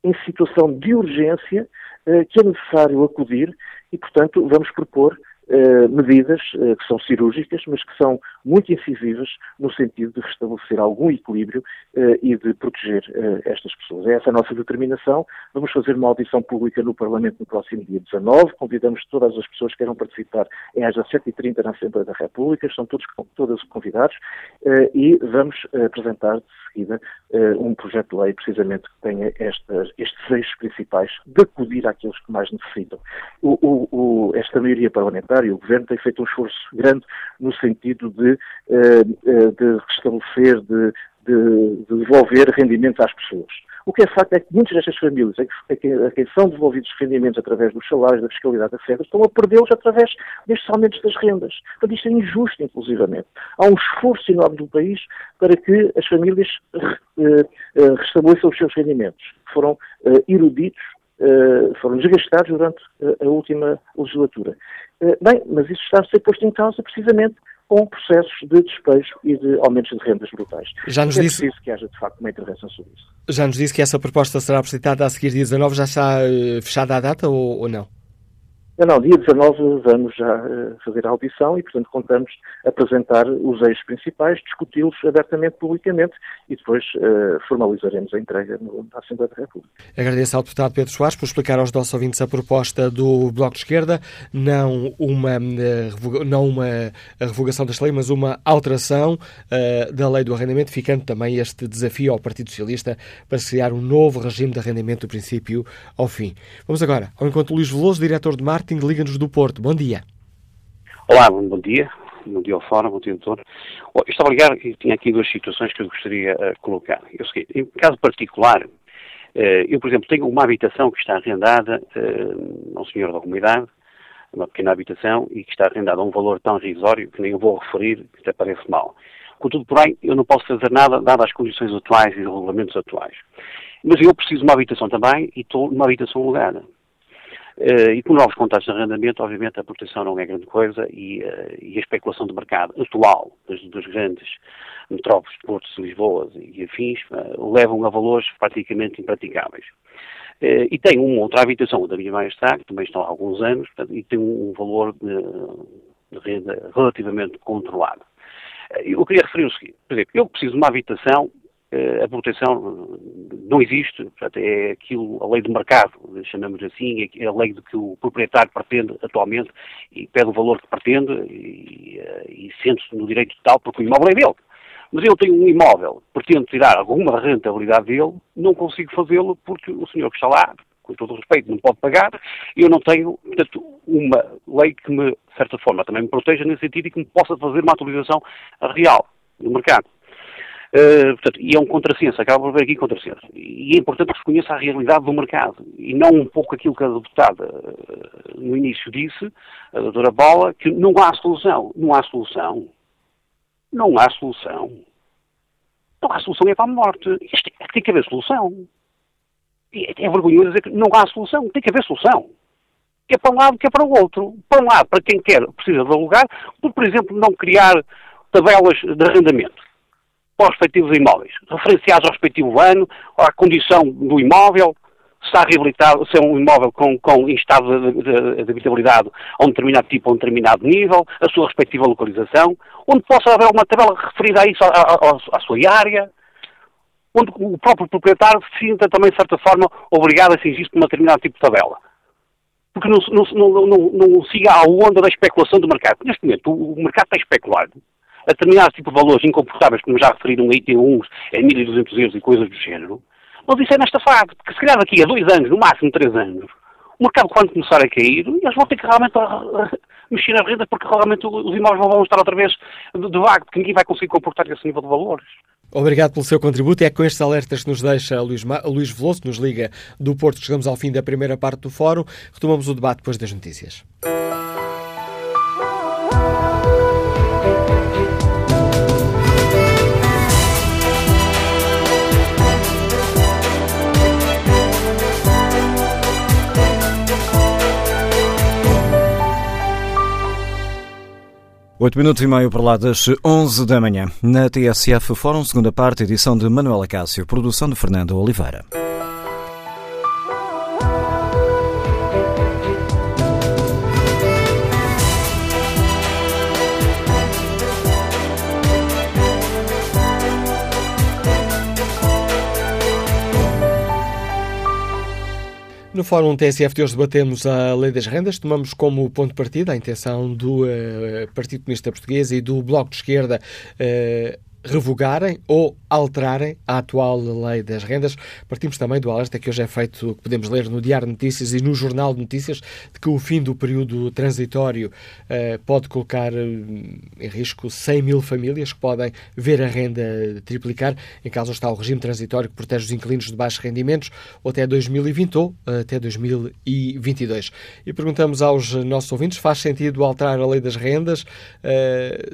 em situação de urgência eh, que é necessário acudir e, portanto, vamos propor eh, medidas que são cirúrgicas, mas que são muito incisivas no sentido de restabelecer algum equilíbrio uh, e de proteger estas pessoas. É essa a nossa determinação. Vamos fazer uma audição pública no Parlamento no próximo dia 19. Convidamos todas as pessoas que queiram participar. É às 17h30 na Assembleia da República. Estão todos, todos convidados. e vamos apresentar de seguida um projeto de lei, precisamente, que tenha estes eixos principais de acudir àqueles que mais necessitam. O, o, o, esta maioria parlamentar e o Governo tem feito um esforço grande no sentido de, de restabelecer, de, de, de devolver rendimentos às pessoas. O que é facto é que muitas destas famílias, a quem, a quem são devolvidos rendimentos através dos salários, da fiscalidade, etc., estão a perdê-los através destes aumentos das rendas. Portanto, isto é injusto, inclusivamente. Há um esforço enorme do país para que as famílias uh, restabeleçam os seus rendimentos, que foram eruditos foram desgastados durante a última legislatura. Bem, mas isso está a ser posto em causa precisamente com processos de despejo e de aumentos de rendas brutais. Já nos é disse... preciso que haja, de facto, uma intervenção sobre isso. Já nos disse que essa proposta será apresentada a seguir dia 19. Já está uh, fechada a data ou, ou não? Não, não, dia 19 vamos já uh, fazer a audição e, portanto, contamos apresentar os eixos principais, discuti-los abertamente, publicamente e depois uh, formalizaremos a entrega no, na Assembleia da República. Agradeço ao deputado Pedro Soares por explicar aos nossos ouvintes a proposta do Bloco de Esquerda, não uma, uh, não uma revogação desta lei, mas uma alteração da lei do arrendamento, ficando também este desafio ao Partido Socialista para criar um novo regime de arrendamento do princípio ao fim. Vamos agora ao encontro Luís Veloso, diretor de marketing Marketing Liga-nos do Porto. Bom dia. Olá, bom dia. Bom dia ao Fórum, bom dia, doutor. Eu estava a ligar e tinha aqui duas situações que eu gostaria de uh, colocar. Eu sei, em caso particular, uh, eu, por exemplo, tenho uma habitação que está arrendada uh, a um senhor da comunidade, uma pequena habitação, e que está arrendada a um valor tão risório que nem eu vou referir, que até parece mal. Contudo, porém, eu não posso fazer nada, dadas as condições atuais e os regulamentos atuais. Mas eu preciso de uma habitação também e estou numa habitação alugada. Uh, e com novos contratos de arrendamento, obviamente, a proteção não é grande coisa e, uh, e a especulação de mercado atual dos, dos grandes metrópoles de Porto, Lisboa e afins uh, levam a valores praticamente impraticáveis. E tem uma outra habitação da minha mãe está, que também estão há alguns anos, portanto, e tem um, valor de, de, renda relativamente controlado. Eu queria referir o seguinte, por exemplo, eu preciso de uma habitação a proteção não existe, portanto, é aquilo, a lei de mercado, chamamos assim, é a lei do que o proprietário pretende atualmente e pede o valor que pretende e, e sente-se no direito total porque o imóvel é dele. Mas eu tenho um imóvel, pretendo tirar alguma rentabilidade dele, não consigo fazê-lo porque o senhor que está lá, com todo o respeito, não pode pagar, e eu não tenho, portanto, uma lei que me, de certa forma, também me proteja nesse sentido e que me possa fazer uma atualização real do mercado. Uh, portanto, e é um contrassenso, acaba por haver aqui contrassenso. E é importante que se conheça a realidade do mercado e não um pouco aquilo que a deputada uh, no início disse, a doutora Bola, que não há solução. Não há solução. Não há solução. Não há solução é para a morte. Isto é, tem que haver solução. É, é vergonhoso dizer que não há solução. Tem que haver solução. Que é para um lado, que é para o outro. Para um lado, para quem quer, precisa de alugar, por, por exemplo, não criar tabelas de arrendamento para os respectivos imóveis, referenciados ao respectivo ano, à condição do imóvel, se está reabilitado, se é um imóvel com, com estado de, de, de, habitabilidade a um determinado tipo, a um determinado nível, a sua respectiva localização, onde possa haver uma tabela referida a isso, à sua área, onde o próprio proprietário se sinta também, de certa forma, obrigado a se por um determinado tipo de tabela. Porque não, não, não, não, siga a onda da especulação do mercado. Neste momento, o mercado está especulado a determinados tipo de valores incomportáveis, como já referiram aí, tem uns em 1.200 euros e coisas do género. Mas isso é nesta fase, porque se calhar daqui a dois anos, no máximo três anos, o mercado quando começar a cair, eles vão ter que realmente mexer nas rendas, porque realmente os imóveis vão estar outra vez de, de vago, porque ninguém vai conseguir comportar esse nível de valores. Obrigado pelo seu contributo. É com estes alertas que nos deixa Luís, Ma... Luís Veloso, nos liga do Porto. Chegamos ao fim da primeira parte do fórum. Retomamos o debate depois das notícias. Oito minutos e meio para lá das 11 da manhã. Na TSF Fórum, segunda parte, edição de Manuela Cássio, produção de Fernando Oliveira. No Fórum TSF de hoje debatemos a Lei das Rendas. Tomamos como ponto de partida a intenção do uh, Partido Comunista Português e do Bloco de Esquerda uh, revogarem ou alterarem a atual lei das rendas. Partimos também do alerta que hoje é feito, que podemos ler no Diário de Notícias e no Jornal de Notícias, de que o fim do período transitório uh, pode colocar uh, em risco 100 mil famílias que podem ver a renda triplicar. Em causa está o regime transitório que protege os inquilinos de baixos rendimentos ou até 2020 ou até 2022. E perguntamos aos nossos ouvintes, faz sentido alterar a lei das rendas?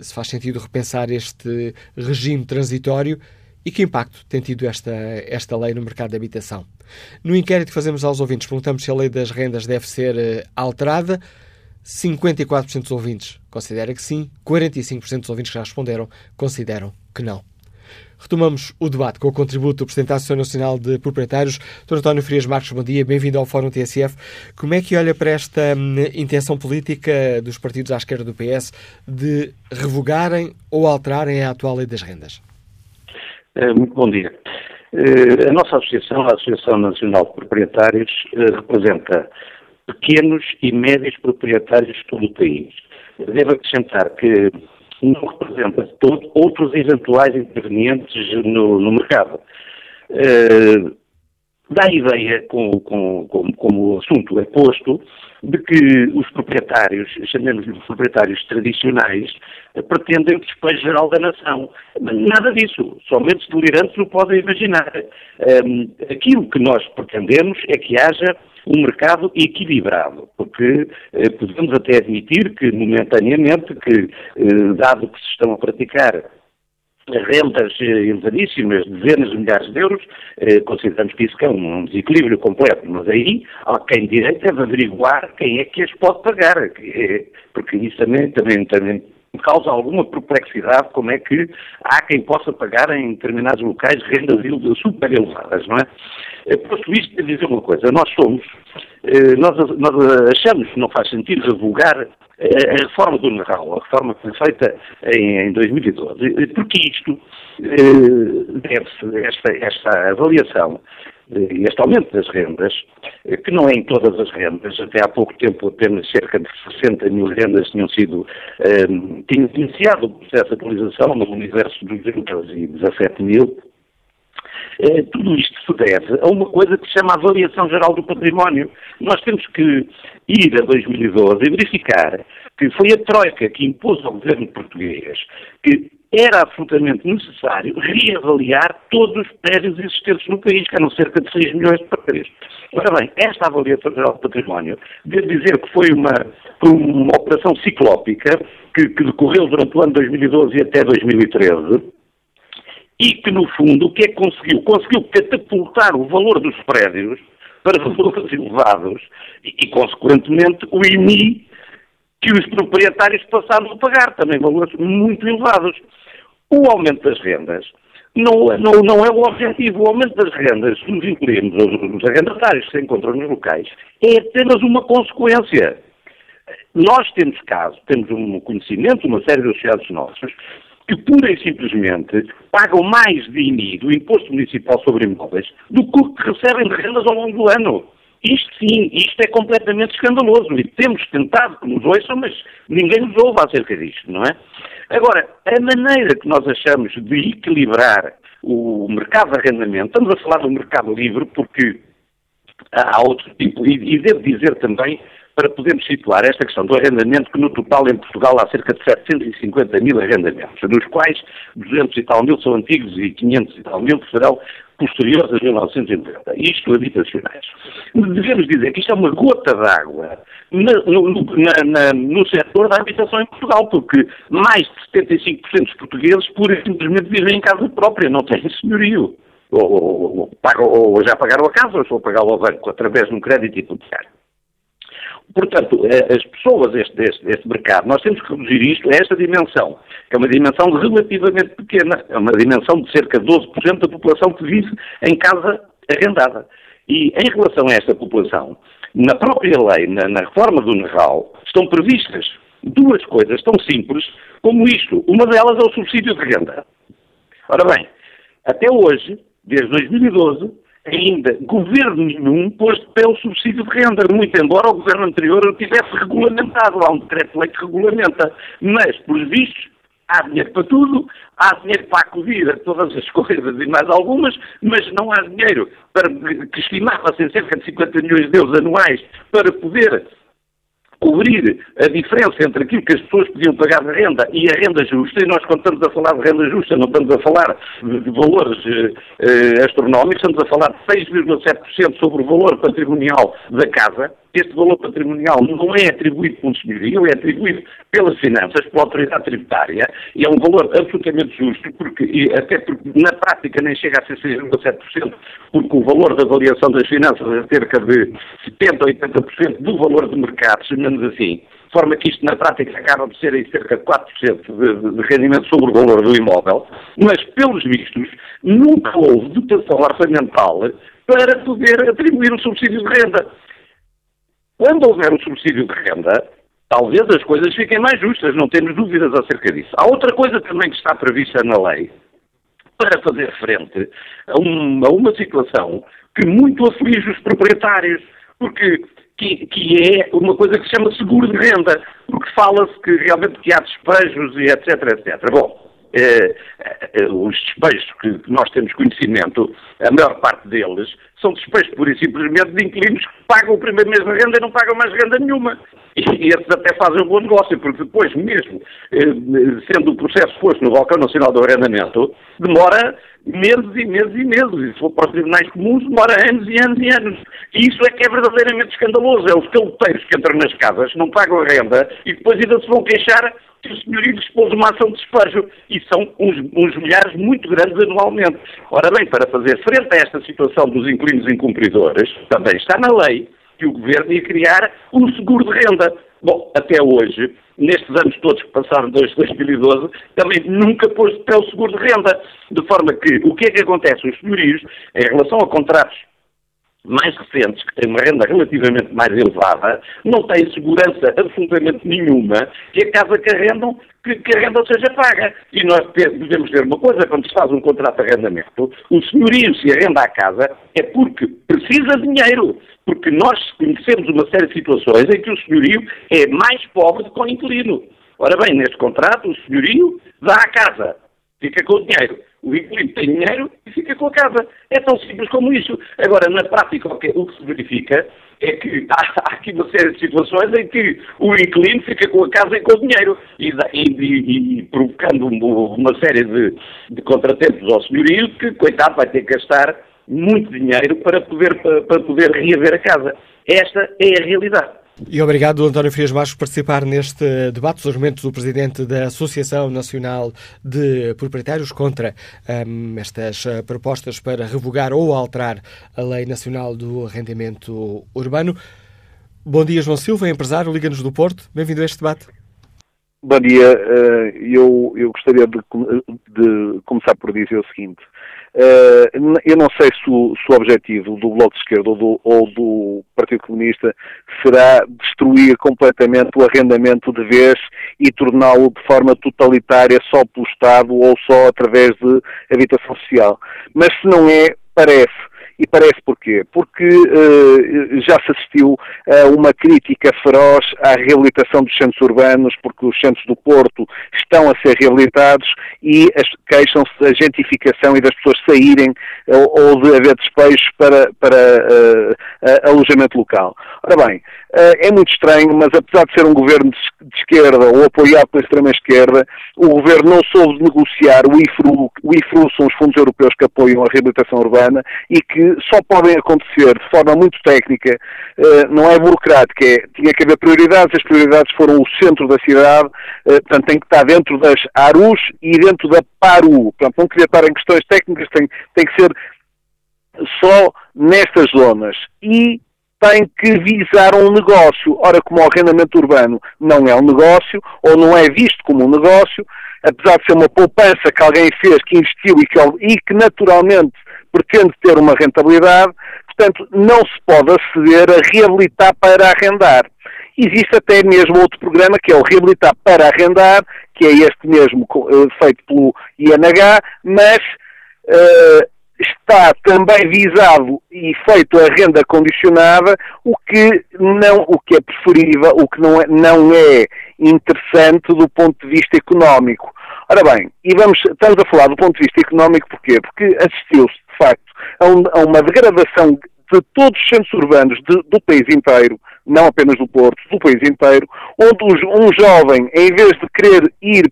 se faz sentido repensar este regime transitório e que impacto tem tido esta, esta lei no mercado de habitação? No inquérito que fazemos aos ouvintes, perguntamos se a lei das rendas deve ser uh, alterada. 54% dos ouvintes considera que sim, 45% dos ouvintes que já responderam consideram que não. Retomamos o debate com o contributo do Presidente da Associação Nacional de Proprietários, Dr. António Frias Marcos. Bom dia, bem-vindo ao Fórum TSF. Como é que olha para esta hum, intenção política dos partidos à esquerda do PS de revogarem ou alterarem a atual lei das rendas? Eh, muito bom dia. Eh, a nossa associação, a Associação Nacional de Proprietários, eh, representa pequenos e médios proprietários de todo o país. Devo acrescentar que não representa todo outros eventuais intervenientes no, no mercado. Uh, dá a ideia, com, com, com, como o assunto é posto, de que os proprietários, chamemos-lhe proprietários tradicionais, pretendem o despejo geral da nação. Nada disso. Somente os delirantes o podem imaginar. Um, aquilo que nós pretendemos é que haja um mercado equilibrado, porque eh, podemos até admitir que, momentaneamente, que, eh, dado que se estão a praticar rendas eh, elevadíssimas, dezenas de milhares de euros, eh, consideramos que isso é um, desequilíbrio completo, mas aí há quem direito deve averiguar quem é que as pode pagar, porque isso também, também, também causa alguma perplexidade como é que há quem possa pagar em determinados locais rendas super elevadas, não é? Eh, posto isto, dizer uma coisa, nós somos, eh, nós, nós achamos que não faz sentido revogar a reforma do Natal, a reforma que foi feita em, em 2012, porque isto deve-se, esta, esta avaliação este aumento das rendas, que não é em todas as rendas, até há pouco tempo apenas cerca de 60 mil rendas tinham sido, um, tinham iniciado o processo de atualização no universo dos 17 mil, é, tudo isto se deve a uma coisa que se chama avaliação geral do património. Nós temos que ir a 2012 e verificar que foi a Troika que impôs ao governo português que era absolutamente necessário reavaliar todos os prédios existentes no país, que eram cerca de 6 milhões de prédios. Ora bem, esta avaliação geral do património, devo dizer que foi uma, uma operação ciclópica que, que decorreu durante o ano 2012 e até 2013, e que, no fundo, o que é que conseguiu? Conseguiu catapultar o valor dos prédios para valores elevados e, e, consequentemente, o IMI que os proprietários passaram a pagar, também valores muito elevados. O aumento das rendas não, não, não é o objetivo. O aumento das rendas dos inquilinos, dos arrendatários que se encontram nos locais, é apenas uma consequência. Nós temos caso, temos um conhecimento, uma série de associados nossos, que pura e simplesmente pagam mais de IMI, do Imposto Municipal sobre Imóveis, do que recebem de rendas ao longo do ano. Isto sim, isto é completamente escandaloso e temos tentado que nos ouçam, mas ninguém nos ouve acerca disto, não é? Agora, a maneira que nós achamos de equilibrar o mercado de arrendamento, estamos a falar do mercado livre porque há outro tipo, e, e devo dizer também para podermos situar esta questão do arrendamento, que no total em Portugal há cerca de 750 mil arrendamentos, dos quais 200 e tal mil são antigos e 500 e tal mil serão posteriores a 1990, isto habitacionais. Devemos dizer que isto é uma gota d'água no, no, no setor da habitação em Portugal, porque mais de 75% dos portugueses pura simplesmente vivem em casa própria, não têm senhorio. Ou, ou, ou, ou já pagaram a casa ou estão a pagá-lo ao banco através de um crédito hipotecário. Portanto, eh, as pessoas deste, deste, deste, mercado, nós temos que reduzir isto a esta dimensão, que é uma dimensão relativamente pequena, é uma dimensão de cerca de 12% da população que vive em casa arrendada. E em relação a esta população, na própria lei, na, na reforma do NERAL, estão previstas duas coisas tão simples como isto. Uma delas é o subsídio de renda. Ora bem, até hoje, desde 2012, ainda governo nenhum pôs de pé o subsídio de renda, muito embora o governo anterior o tivesse regulamentado. Há um decreto-lei que regulamenta. Mas, por vistos, há dinheiro para tudo, há dinheiro para acudir a todas as coisas e mais algumas, mas não há dinheiro para, que estimava-se em cerca de 50 milhões de euros anuais para poder cobrir a diferença entre aquilo que as pessoas podiam pagar de renda e a renda justa, e nós quando estamos a falar de renda justa não estamos a falar de valores eh, eh astronómicos, estamos a falar de 6,7% sobre o valor patrimonial da casa, este valor patrimonial não é atribuído um senhorio, é atribuído pelas finanças, pela autoridade tributária, e é um valor absolutamente justo, porque, até porque na prática nem chega a ser 6,7%, porque o valor da avaliação das finanças é cerca de 70% ou 80% do valor de mercado, se menos assim, de forma que isto na prática acaba por ser em cerca de 4% de, de rendimento sobre o valor do imóvel, mas pelos vistos nunca houve dotação orçamental para poder atribuir o subsídio de renda. Quando houver o subsídio de renda, talvez as coisas fiquem mais justas, não temos dúvidas acerca disso. Há outra coisa também que está prevista na lei para fazer frente a, a uma situação que muito aflige os proprietários, porque que, que, é uma coisa que se chama seguro de renda, porque fala-se que realmente que há despejos e etc, etc. Bom, eh, eh, os despejos que nós temos conhecimento, a maior parte deles, são despejos pura e simplesmente de inquilinos que pagam o primeiro mês de renda e não pagam mais renda nenhuma. E, e esses até fazem um bom negócio, porque depois, mesmo eh, sendo o processo posto no Balcão Nacional do Arrendamento, demora meses e meses e meses. E se for para os tribunais comuns, demora anos e anos e anos. E isso é que é verdadeiramente escandaloso. É os caloteiros que entram nas casas, não pagam a renda e depois ainda se vão queixar que o senhorio dispôs uma ação de despejo. E são uns, uns milhares muito grandes anualmente. Ora bem, para fazer frente a esta situação dos inquilinos incumpridores, também está na lei que o Governo ia criar um seguro de renda. Bom, até hoje, nestes anos todos que passaram desde 2012, também nunca pôs de pé o seguro de renda. De forma que, o que é que acontece? Os senhorios, em relação a contratos mais recentes, que têm uma renda relativamente mais elevada, não têm segurança absolutamente nenhuma que a casa que arrendam, que, que a renda seja paga. E nós devemos ver uma coisa, quando se faz um contrato de arrendamento, o senhorio se arrenda a casa é porque precisa de dinheiro. Porque nós conhecemos uma série de situações em que o senhorio é mais pobre do que o inquilino. Ora bem, neste contrato, o senhorio dá a casa, fica com o dinheiro. O inquilino tem dinheiro e fica com a casa. É tão simples como isso. Agora, na prática, o que, se verifica é que há, aqui uma série de situações em que o inquilino fica com a casa e com o dinheiro e, e, e provocando uma série de, de contratempos ao senhorio que, coitado, vai ter que gastar muito dinheiro para poder, para poder reaver a casa. Esta é a realidade. E obrigado, António Frias Marques, por participar neste debate. Os argumentos do Presidente da Associação Nacional de Proprietários contra um, estas uh, propostas para revogar ou alterar a Lei Nacional do Arrendamento Urbano. Bom dia, João Silva, empresário, Liga-nos do Porto. Bem-vindo a este debate. Bom dia. Uh, eu, eu gostaria de, de começar por dizer o seguinte. Uh, eu não sei se o, se o, objetivo do Bloco de Esquerda ou do, ou do, Partido Comunista será destruir completamente o arrendamento de vez e torná-lo de forma totalitária só pelo Estado ou só através de habitação social. Mas se não é, parece e parece porquê? Porque uh, já se assistiu a uma crítica feroz à reabilitação dos centros urbanos, porque os centros do Porto estão a ser reabilitados e queixam-se da gentrificação e das pessoas saírem uh, ou de haver despejos para, para uh, alojamento local. Ora bem, é muito estranho, mas apesar de ser um governo de esquerda ou apoiado pela extrema-esquerda, o governo não soube negociar o IFRU. O IFRU são os fundos europeus que apoiam a reabilitação urbana e que só podem acontecer de forma muito técnica, eh, não é burocrática, é, tinha que haver prioridades, as prioridades foram o centro da cidade, eh, portanto tem que estar dentro das ARUs e dentro da PARU, portanto não queria estar em questões técnicas, tem, tem que ser só nestas zonas. E tem que visar um negócio. Ora, como o arrendamento urbano não é um negócio, ou não é visto como um negócio, apesar de ser uma poupança que alguém fez, que investiu e que, e que naturalmente pretende ter uma rentabilidade, portanto, não se pode aceder a reabilitar para arrendar. Existe até mesmo outro programa que é o Reabilitar para Arrendar, que é este mesmo eh, feito pelo INH, mas uh, está também visado e feito a renda condicionada, o que não, o que é preferível, o que não é, não é interessante do ponto de vista económico. Ora bem, e vamos, estamos a falar do ponto de vista económico porquê? Porque assistiu-se de facto, a, um, a uma degradação de todos os centros urbanos de, do país inteiro, não apenas do Porto, do país inteiro, onde um jovem, em vez de querer ir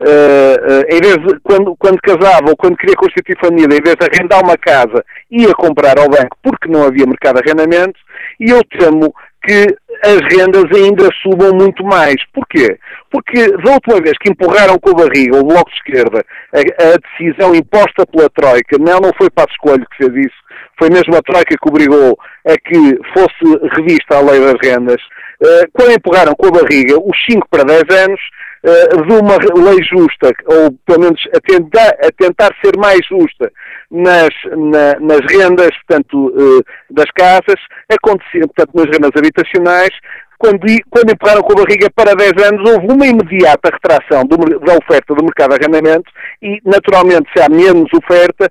em vez de, quando, quando casava ou quando queria constituir família, em vez de arrendar uma casa, ia comprar ao banco porque não havia mercado de arrendamento, e eu temo que as rendas ainda subam muito mais. Porquê? Porque da última vez que empurraram com a barriga o Bloco de Esquerda a, a decisão imposta pela Troika, não, não foi para a escolha que fez isso, foi mesmo a Troika que obrigou a que fosse revista a lei das rendas, uh, quando empurraram com a barriga os 5 para 10 anos, de uma lei justa, ou pelo menos a tentar, a tentar ser mais justa nas, na, nas rendas, portanto, uh, das casas, acontecia, portanto, nas rendas habitacionais, quando, quando empurraram com a barriga para 10 anos, houve uma imediata retração do, da oferta do mercado de arrendamento e, naturalmente, se há menos oferta,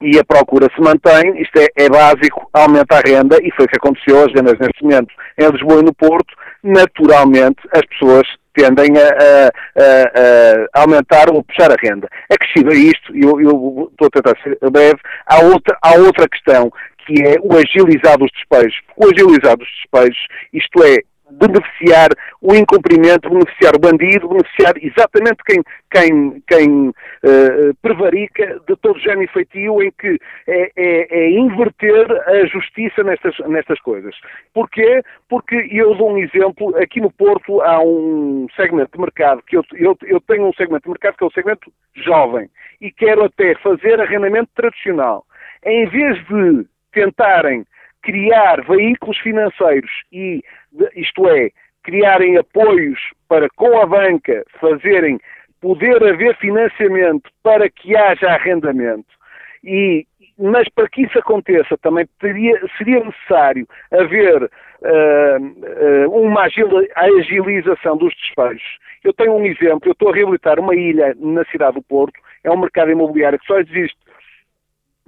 e a procura se mantém, isto é, é, básico, aumenta a renda, e foi o que aconteceu, as rendas neste momento em Lisboa e no Porto, naturalmente as pessoas tendem a, a, a, aumentar ou puxar a renda. Acrescido a isto, e eu, eu, estou a tentar ser breve, há outra, há outra questão, que é o agilizar dos despejos. O agilizar dos despejos, isto é, beneficiar o incumprimento, beneficiar o bandido, beneficiar exatamente quem, quem, quem uh, prevarica de todo género feitio em que é, é, é, inverter a justiça nestas, nestas coisas. Porquê? Porque eu dou um exemplo, aqui no Porto há um segmento de mercado, que eu, eu, eu tenho um segmento de mercado que é o segmento jovem e quero até fazer arrendamento tradicional. Em vez de tentarem criar veículos financeiros e, isto é, criarem apoios para, com a banca, fazerem poder haver financiamento para que haja arrendamento. E, mas para que isso aconteça também teria, seria necessário haver uh, uma agilização dos despejos. Eu tenho um exemplo, eu estou a reabilitar uma ilha na cidade do Porto, é um mercado imobiliário que só existe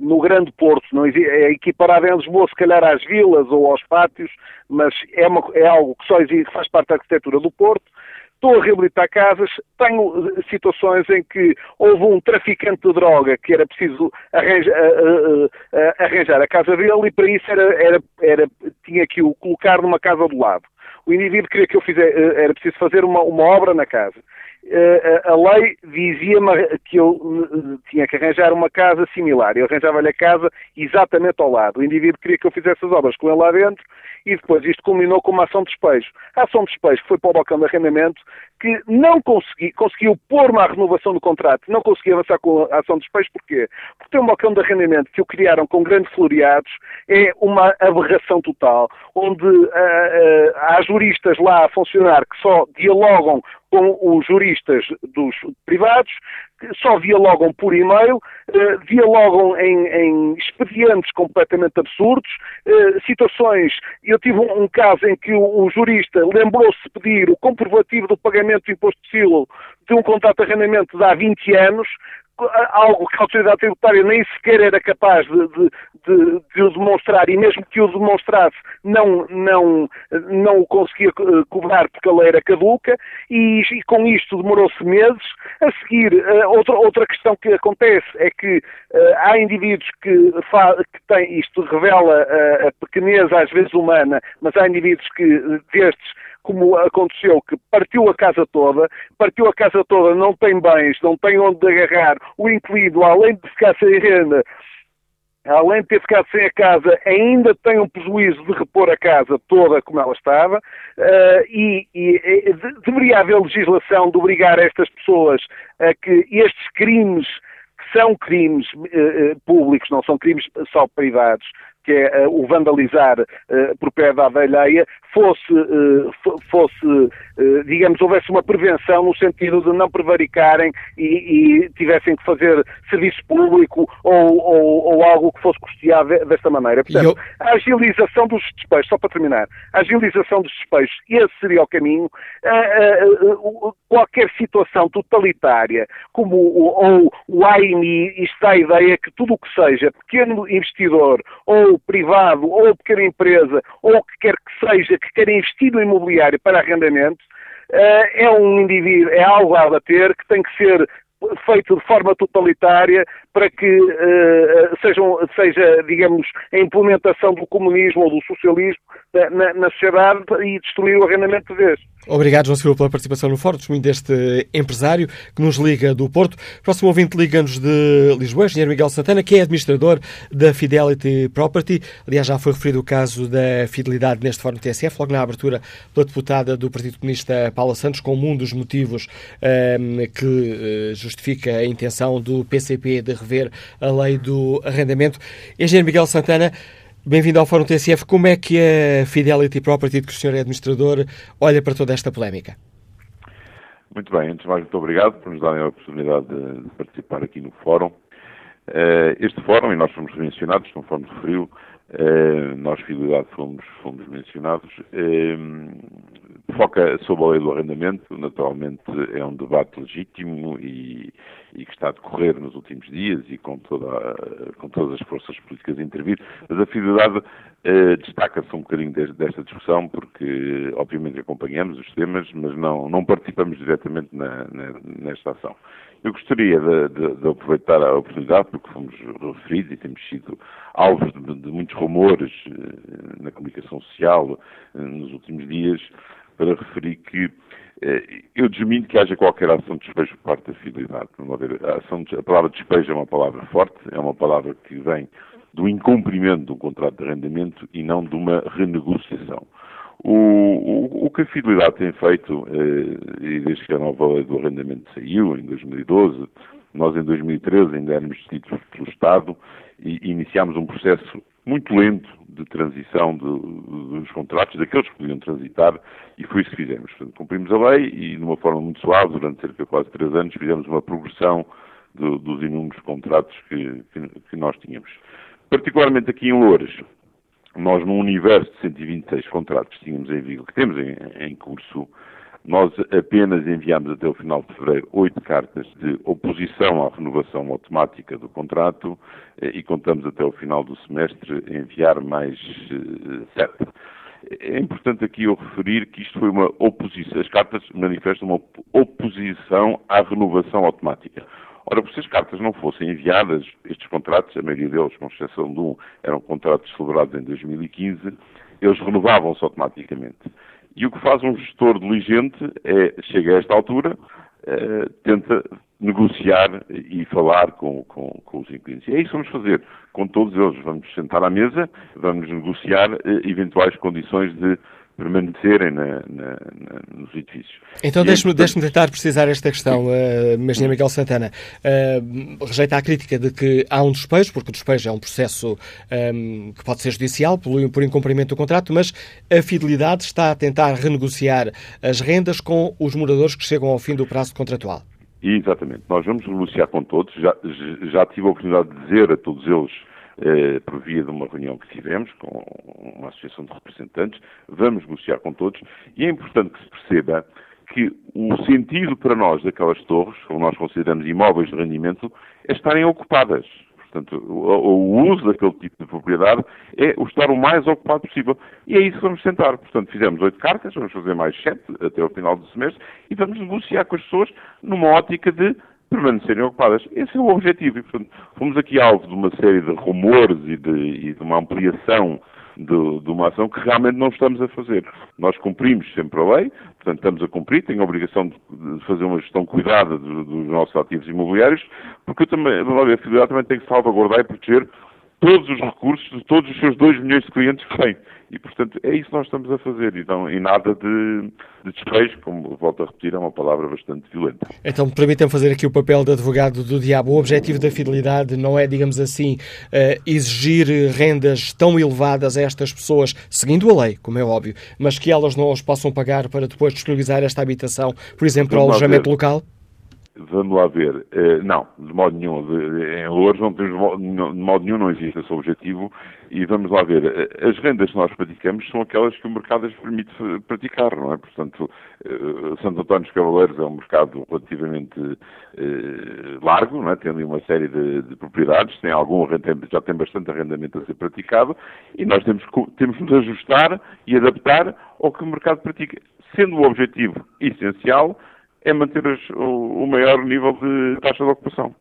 no Grande Porto, não é equiparado em Lisboa, se calhar às vilas ou aos pátios, mas é, uma, é algo que só existe, faz parte da arquitetura do Porto. Estou a reabilitar casas, tenho situações em que houve um traficante de droga que era preciso arranjar, arranjar a casa dele e para isso era, era, era, tinha que o colocar numa casa do lado. O indivíduo queria que eu fizesse, eh, era preciso fazer uma, uma obra na casa. Eh, a lei dizia-me que eu eh, tinha que arranjar uma casa similar. Eu arranjava-lhe a casa exatamente ao lado. O indivíduo queria que eu fizesse as obras com ele lá dentro e depois isto culminou com uma ação de despejo. A ação de despejo foi para o balcão de arrendamento que não consegui, conseguiu pôr-me à renovação do contrato, não consegui avançar com a ação de despejo, porquê? Porque ter um balcão de arrendamento que o criaram com grandes floreados é uma aberração total, onde uh, uh, há juristas lá a funcionar que só dialogam com os juristas dos privados, só dialogam por e-mail, dialogam em, em, expedientes completamente absurdos, uh, situações. Eu tive um, um, caso em que o, o jurista lembrou-se de pedir o comprovativo do pagamento do imposto de silo de um contrato de arrendamento de há 20 anos, algo que a autoridade tributária nem sequer era capaz de, de, de, de, o demonstrar e mesmo que o demonstrasse não, não, não o conseguia eh, cobrar porque a lei era caduca e, e com isto demorou-se meses. A seguir, uh, outra, outra questão que acontece é que uh, há indivíduos que, que têm, isto revela a pequenez às vezes humana, mas há indivíduos que destes como aconteceu, que partiu a casa toda, partiu a casa toda, não tem bens, não tem onde agarrar, o inquilido, além de ficar sem renda, além de ter ficado sem a casa, ainda tem um prejuízo de repor a casa toda como ela estava, uh, e, e, e de, deveria haver legislação de obrigar estas pessoas a que estes crimes, que são crimes uh, públicos, não são crimes só privados, que é uh, o vandalizar uh, propriedade alheia, fosse, uh, fosse digamos, houvesse uma prevenção no sentido de não prevaricarem e, e tivessem que fazer serviço público ou, ou, ou, algo que fosse custeado desta maneira. Portanto, eu... a agilização dos despejos, só para terminar, a agilização dos despejos, esse seria o caminho. qualquer situação totalitária, como o, ou o AIMI, isto dá a ideia que tudo o que seja pequeno investidor ou privado ou pequena empresa ou o que quer que seja que queira investir no imobiliário para arrendamento, eh, é um indivíduo, é algo a bater que tem que ser feito de forma totalitária para que uh, sejam, seja, digamos, a implementação do comunismo ou do socialismo na, na sociedade e destruir o arrendamento de vez. Obrigado, João Silva, pela participação no Fórum, testemunho deste empresário que nos liga do Porto. Próximo ouvinte liga-nos de Lisboa, engenheiro Miguel Santana, que é administrador da Fidelity Property. Aliás, já foi referido o caso da fidelidade neste Fórum TSF, logo na abertura pela deputada do Partido Comunista Paula Santos, como um dos motivos um, ehm, que uh, justifica a intenção do PCP de rever a lei do arrendamento. Engenheiro Miguel Santana, Bem-vindo ao Fórum TSF. Como é que a Fidelity Property, de que o senhor é administrador, olha para toda esta polémica? Muito bem, antes de mais, muito obrigado por nos darem a oportunidade de participar aqui no Fórum. Eh, este Fórum, e nós fomos mencionados, conforme referiu, eh, nós, Fidelidade, fomos, fomos mencionados, eh, foca sobre a lei do arrendamento, naturalmente é um debate legítimo e, e, que está a decorrer nos últimos dias e com, toda, com todas as forças políticas a intervir, mas a fidelidade eh, destaca-se um bocadinho desta, desta discussão porque, obviamente, acompanhamos os temas, mas não, não participamos diretamente na, na, nesta ação. Eu gostaria de, de, de, aproveitar a oportunidade, porque fomos referidos e temos sido alvos de, de muitos rumores eh, na comunicação social eh, nos últimos dias, para referir que eh, eu desminto que haja qualquer ação de despejo por parte da fidelidade. A, a palavra despejo é uma palavra forte, é uma palavra que vem do incumprimento de um contrato de arrendamento e não de uma renegociação. O, o, o que a Fidelidade tem feito, eh, e desde que a nova lei do arrendamento saiu, em 2012, Nós, em 2013, ainda éramos detidos pelo Estado e iniciámos um processo muito lento de transição de, de, dos contratos, daqueles que podiam transitar, e foi isso que fizemos. Portanto, cumprimos a lei e, de uma forma muito suave, durante cerca de quase três anos, fizemos uma progressão do, dos inúmeros contratos que, que, nós tínhamos. Particularmente aqui em Louras, nós, num universo de 126 contratos que tínhamos em vigor, que temos em, em curso, nós apenas enviámos até o final de fevereiro oito cartas de oposição à renovação automática do contrato eh, e contamos até o final do semestre enviar mais eh, sete. É importante aqui eu referir que isto foi uma oposição, as cartas manifestam uma oposição à renovação automática. Ora, se as cartas não fossem enviadas, estes contratos, a maioria deles, com exceção de um, eram contratos celebrados em 2015, eles renovavam-se automaticamente. E o que faz um gestor diligente é, chega a esta altura, eh, tenta negociar e falar com, com, com, os inquilinos. E é isso que vamos fazer com todos eles. Vamos sentar à mesa, vamos negociar eh, eventuais condições de permanecerem na, na, na, nos edifícios. Então, deixe-me deixe tentar precisar esta questão, uh, Engenheiro Miguel Santana. Uh, rejeita a crítica de que há um despejo, porque o despejo é um processo um, ehm, que pode ser judicial, por, por incumprimento do contrato, mas a Fidelidade está a tentar renegociar as rendas com os moradores que chegam ao fim do prazo contratual. Exatamente. Nós vamos negociar com todos. Já, já tive a oportunidade de dizer a todos eles eh, por via de uma reunião que tivemos com uma associação de representantes, vamos negociar com todos e é importante que se perceba que o sentido para nós daquelas torres, como nós consideramos imóveis de rendimento, é estarem ocupadas. Portanto, o, o, uso daquele tipo de propriedade é o estar o mais ocupado possível. E é isso que vamos tentar. Portanto, fizemos oito cartas, vamos fazer mais sete até ao final do semestre e vamos negociar com as pessoas numa ótica de permanecerem ocupadas. Esse é o objetivo. E, portanto, fomos aqui alvo de uma série de rumores e de, e de uma ampliação de, de, uma ação que realmente não estamos a fazer. Nós cumprimos sempre a lei, portanto estamos a cumprir, tenho a obrigação de, fazer uma gestão cuidada dos, dos nossos ativos imobiliários, porque eu também, a Fidelidade também tem que salvaguardar e proteger todos os recursos de todos os seus 2 milhões de clientes que têm. E, portanto, é isso que nós estamos a fazer e, não, e nada de, de despejo, como volto a repetir, é uma palavra bastante violenta. Então, permitam fazer aqui o papel de advogado do diabo. O objetivo da fidelidade não é, digamos assim, uh, exigir rendas tão elevadas a estas pessoas, seguindo a lei, como é óbvio, mas que elas não as possam pagar para depois disponibilizar esta habitação, por exemplo, para o alojamento local? Vamos lá ver. Uh, não, de modo nenhum. Em Louros não temos, de modo nenhum não existe esse objetivo. E vamos lá ver. Uh, as rendas que nós praticamos são aquelas que o mercado as permite praticar, não é? Portanto, uh, Santo António dos Cavaleiros é um mercado relativamente largo, não é? Tem ali uma série de, de propriedades, tem algum, já tem bastante arrendamento a ser praticado e nós temos, temos que nos ajustar e adaptar ao que o mercado pratica. Sendo o objetivo essencial é manter o, o maior nível de taxa de ocupação.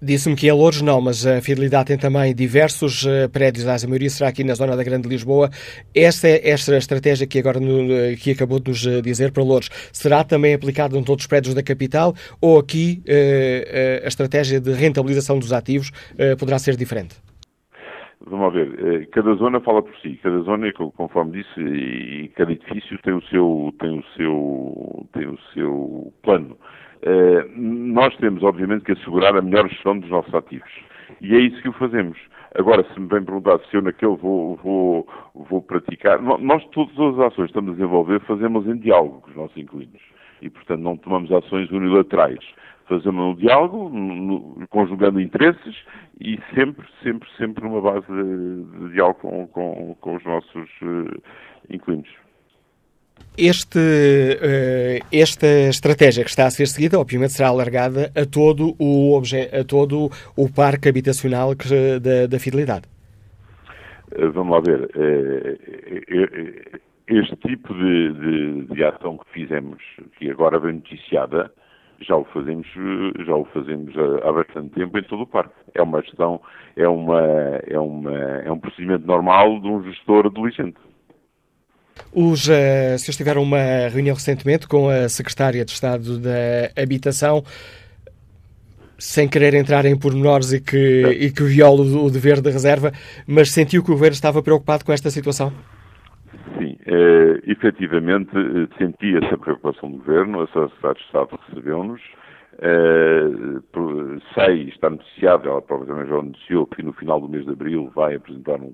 Disse-me que é Louros não, mas a Fidelidade tem também diversos uh, prédios, a maioria será aqui na zona da Grande Lisboa. Esta, esta estratégia que agora no, que acabou de nos eh, dizer para Louros, será também aplicada em todos os prédios da capital ou aqui a estratégia de rentabilização dos ativos poderá ser diferente? Vamos ver, eh, cada zona fala por si, cada zona, conforme disse, e cada edifício tem o seu, tem o seu, tem o seu plano. Eh, nós temos, obviamente, que assegurar a melhor gestão dos nossos ativos. E é isso que o fazemos. Agora, se me vem perguntar se eu naquele vou, vou, vou praticar, nós todas as ações que estamos a desenvolver fazemos em diálogo com os nossos inquilinos. E, portanto, não tomamos ações unilaterais fazemos um diálogo, no, conjugando interesses e sempre, sempre, sempre numa base de, de diálogo com, com, com, os nossos uh, inquilinos. Este, uh, esta estratégia que está a ser seguida, obviamente, será alargada a todo o, a todo o parque habitacional que, da, da Fidelidade. Uh, vamos lá ver. este tipo de, de, de, ação que fizemos, que agora vem noticiada, já o fazemos, já o fazemos há bastante tempo em todo o parque. É uma gestão, é, uma, é, uma, é um procedimento normal de um gestor diligente. Os, uh, se estiveram uma reunião recentemente com a Secretária de Estado da Habitação, sem querer entrar em pormenores e que, e que viola o dever de reserva, mas sentiu que o Governo estava preocupado com esta situação? Sim, eh, efetivamente senti essa preocupação do Governo, a Secretaria de Estado recebeu-nos, Uh, sei, está noticiado, ela própria também já anunciou que no final do mês de abril vai apresentar um,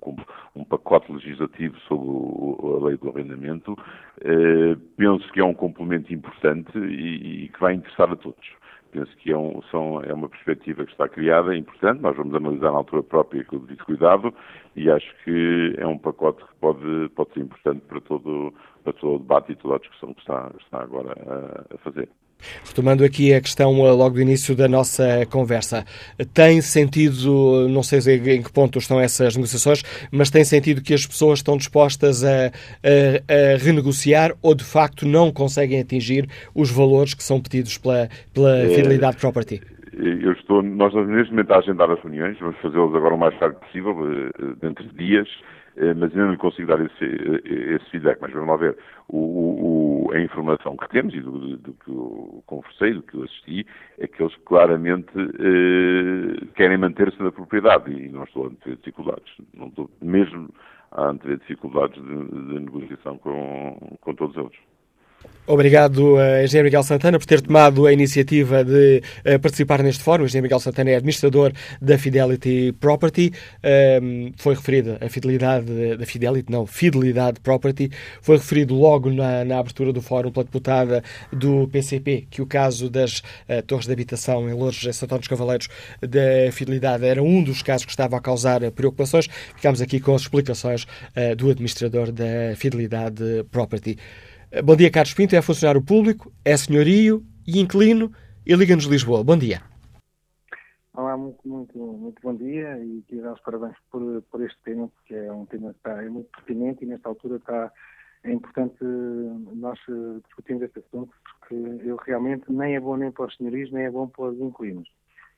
um pacote legislativo sobre o, a lei do arrendamento. Uh, penso que é um complemento importante e, e, que vai interessar a todos. Penso que é, um, são, é uma perspectiva que está criada, é importante, nós vamos analisar na altura própria com o devido cuidado e acho que é um pacote que pode, pode ser importante para todo, para todo o debate e toda a discussão que está, está agora a, a fazer. Retomando aqui a questão eh, logo do início da nossa conversa, tem sentido, não sei em que ponto estão essas negociações, mas tem sentido que as pessoas estão dispostas a, a, a renegociar ou de facto não conseguem atingir os valores que são pedidos pela, pela é, Fidelidade Property? Eu estou, nós neste momento a agendar as reuniões, vamos fazê-las agora o mais tarde possível, eh, dentro de dias, eh, mas ainda não consigo dar esse, eh, esse feedback. Mas vamos lá ver. O, o, a informação que temos e do, do, do, que eu conversei, do que eu assisti, é que eles claramente eh, querem manter-se na propriedade e não estou a ter dificuldades. Não estou mesmo a ter dificuldades de, de negociação com, com todos eles. Obrigado, uh, Engenheiro Miguel Santana, por ter tomado a iniciativa de uh, participar neste fórum. O Engenheiro Miguel Santana é administrador da Fidelity Property. Uh, foi referida a fidelidade da Fidelity, não, Fidelidade Property. Foi referido logo na, na, abertura do fórum pela deputada do PCP que o caso das uh, torres de habitação em Lourdes, em Santo dos Cavaleiros, da Fidelidade era um dos casos que estava a causar preocupações. Ficamos aqui com as explicações do administrador da Fidelidade Property. Bom dia, Carlos Pinto, é funcionário público, é senhorio e inquilino e liga-nos Lisboa. Bom dia. Olá, muito, muito, muito bom dia e queria dar os parabéns por, por este tema, porque é um tema que está, é muito pertinente e nesta altura está, é importante nós discutirmos este assunto, porque eu realmente nem é bom nem para os senhorios, nem é bom para os inquilinos.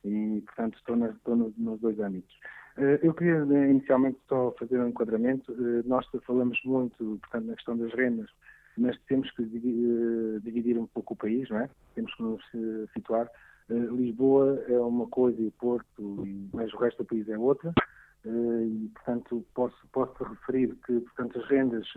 E, portanto, estou, nas, estou nos, nos dois âmbitos. Eh, eu queria inicialmente só fazer um enquadramento. Eh, nós falamos muito, portanto, na questão das rendas, mas temos que eh, dividir um pouco o país, não é? Temos que nos eh, situar. Eh, Lisboa é uma coisa e Porto, mas o resto do país é outra. E, portanto, posso, posso referir que, portanto, as rendas,